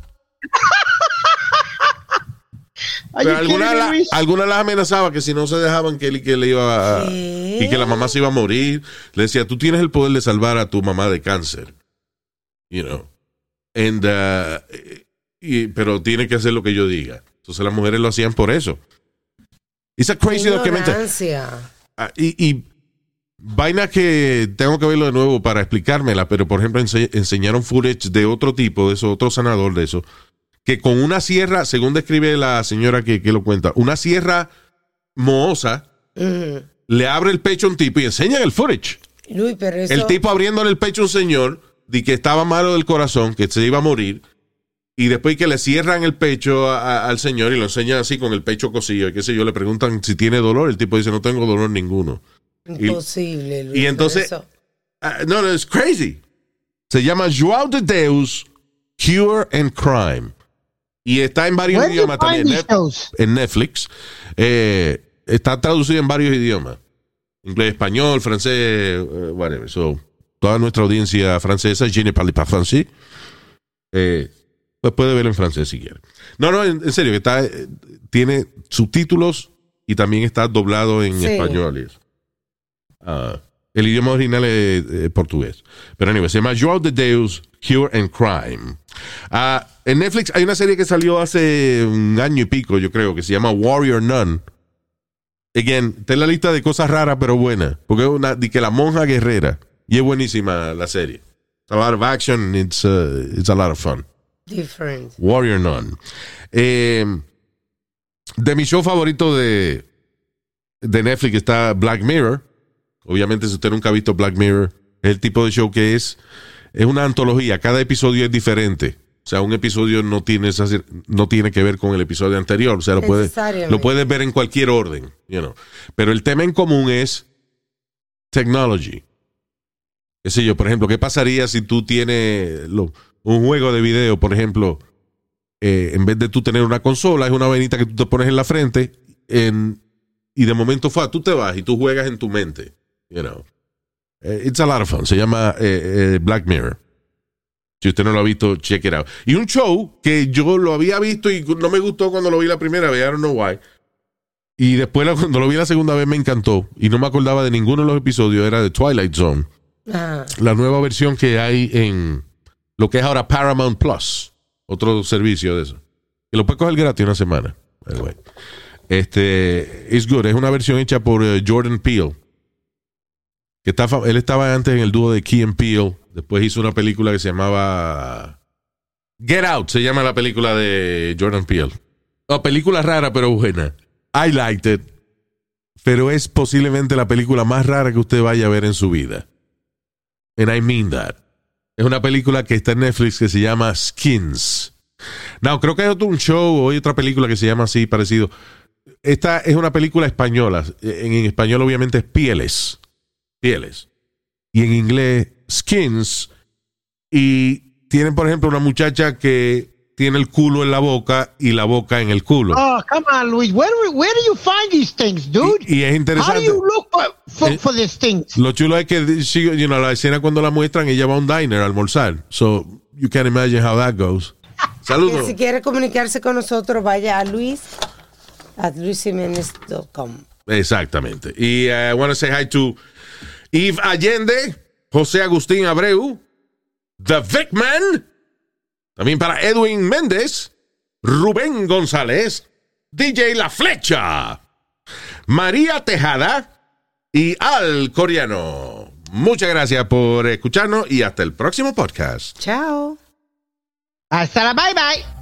Pero alguna, la- alguna las amenazaba que si no se dejaban que él, que le iba a, y que la mamá se iba a morir, le decía, tú tienes el poder de salvar a tu mamá de cáncer. You know. And, uh, y- pero tiene que hacer lo que yo diga. Entonces las mujeres lo hacían por eso. It's a crazy documentary. Ignorancia. Ah, y, y vaina que tengo que verlo de nuevo para explicármela, pero por ejemplo ense- enseñaron footage de otro tipo, de eso, otro sanador de eso, que con una sierra, según describe la señora que, que lo cuenta, una sierra mohosa le abre el pecho a un tipo y enseñan el footage. Luis, pero eso. El tipo abriéndole el pecho a un señor de que estaba malo del corazón, que se iba a morir, y después que le cierran el pecho a- a- al señor y lo enseñan así con el pecho cosido, y qué sé yo, le preguntan si tiene dolor, el tipo dice no tengo dolor ninguno. Imposible, Luis. y entonces- eso- Ah, no, no, es crazy. Se llama Joao de Deus Cure and Crime. Y está en varios idiomas también. en Netflix. Eh, está traducido en varios idiomas. Inglés, español, francés, eh, whatever. So, toda nuestra audiencia francesa, je ne parle pas français. Eh, pues puede verlo en francés si quiere. No, no, en, en serio, está, eh, tiene subtítulos y también está doblado en Sí. español. y eso. Ah, el idioma original es portugués. Pero anyway, se llama Joao de Deus, Cure and Crime. Ah, en Netflix hay una serie que salió hace un año y pico, yo creo, que se llama Warrior Nun. Again, está en la lista de cosas raras pero buenas. Porque es una, de que la monja guerrera. Y es buenísima la serie. It's a lot of action, it's, uh, it's a lot of fun. Different. Warrior Nun. Eh, de mi show favorito de, de Netflix está Black Mirror. Obviamente, si usted nunca ha visto Black Mirror, es el tipo de show que es, es una antología. Cada episodio es diferente. O sea, un episodio no tiene, esa no tiene que ver con el episodio anterior. O sea, lo puedes, lo puedes ver en cualquier orden. You know. Pero el tema en común es technology. Qué sé yo, por ejemplo, ¿qué pasaría si tú tienes lo- un juego de video, por ejemplo, eh, en vez de tú tener una consola, es una vainita que tú te pones en la frente en- y de momento fue, tú te vas y tú juegas en tu mente. You know. Eh, it's a lot of fun. Se llama eh, eh, Black Mirror. Si usted no lo ha visto, check it out. Y un show que yo lo había visto y no me gustó cuando lo vi la primera vez, I don't know why. Y después cuando lo vi la segunda vez me encantó y no me acordaba de ninguno de los episodios, era de Twilight Zone Ah, la nueva versión que hay en lo que es ahora Paramount Plus, otro servicio de eso. Que lo puedes coger gratis una semana. Este, es good, es una versión hecha por eh, Jordan Peele. Que está, él estaba antes en el dúo de Key and Peele, después hizo una película que se llamaba Get Out, se llama la película de Jordan Peele. Película rara, pero buena. I liked it. Pero es posiblemente la película más rara que usted vaya a ver en su vida. And I mean that. Es una película que está en Netflix que se llama Skins. No, creo que hay otro un show o hay otra película que se llama así, parecido. Esta es una película española. En español, obviamente, es Pieles. Pieles. Y en inglés, Skins. Y tienen, por ejemplo, una muchacha que tiene el culo en la boca y la boca en el culo. Oh, come on, Luis. Where, where do you find these things, dude? Y, y es How interesante. do you look for, for, Eh, for these things? Lo chulo es que she- you know, la escena cuando la muestran, ella va a un diner a almorzar. So you can imagine how that goes. Saludos. si quiere comunicarse con nosotros, vaya a Luis at luisimenez.com. Exactamente. Y uh, I want to say hi to Eve Allende, José Agustín Abreu, The Vic Man, también para Edwin Méndez, Rubén González, DJ La Flecha, María Tejada y Al Coreano. Muchas gracias por escucharnos y hasta el próximo podcast. Chao. Hasta la bye bye.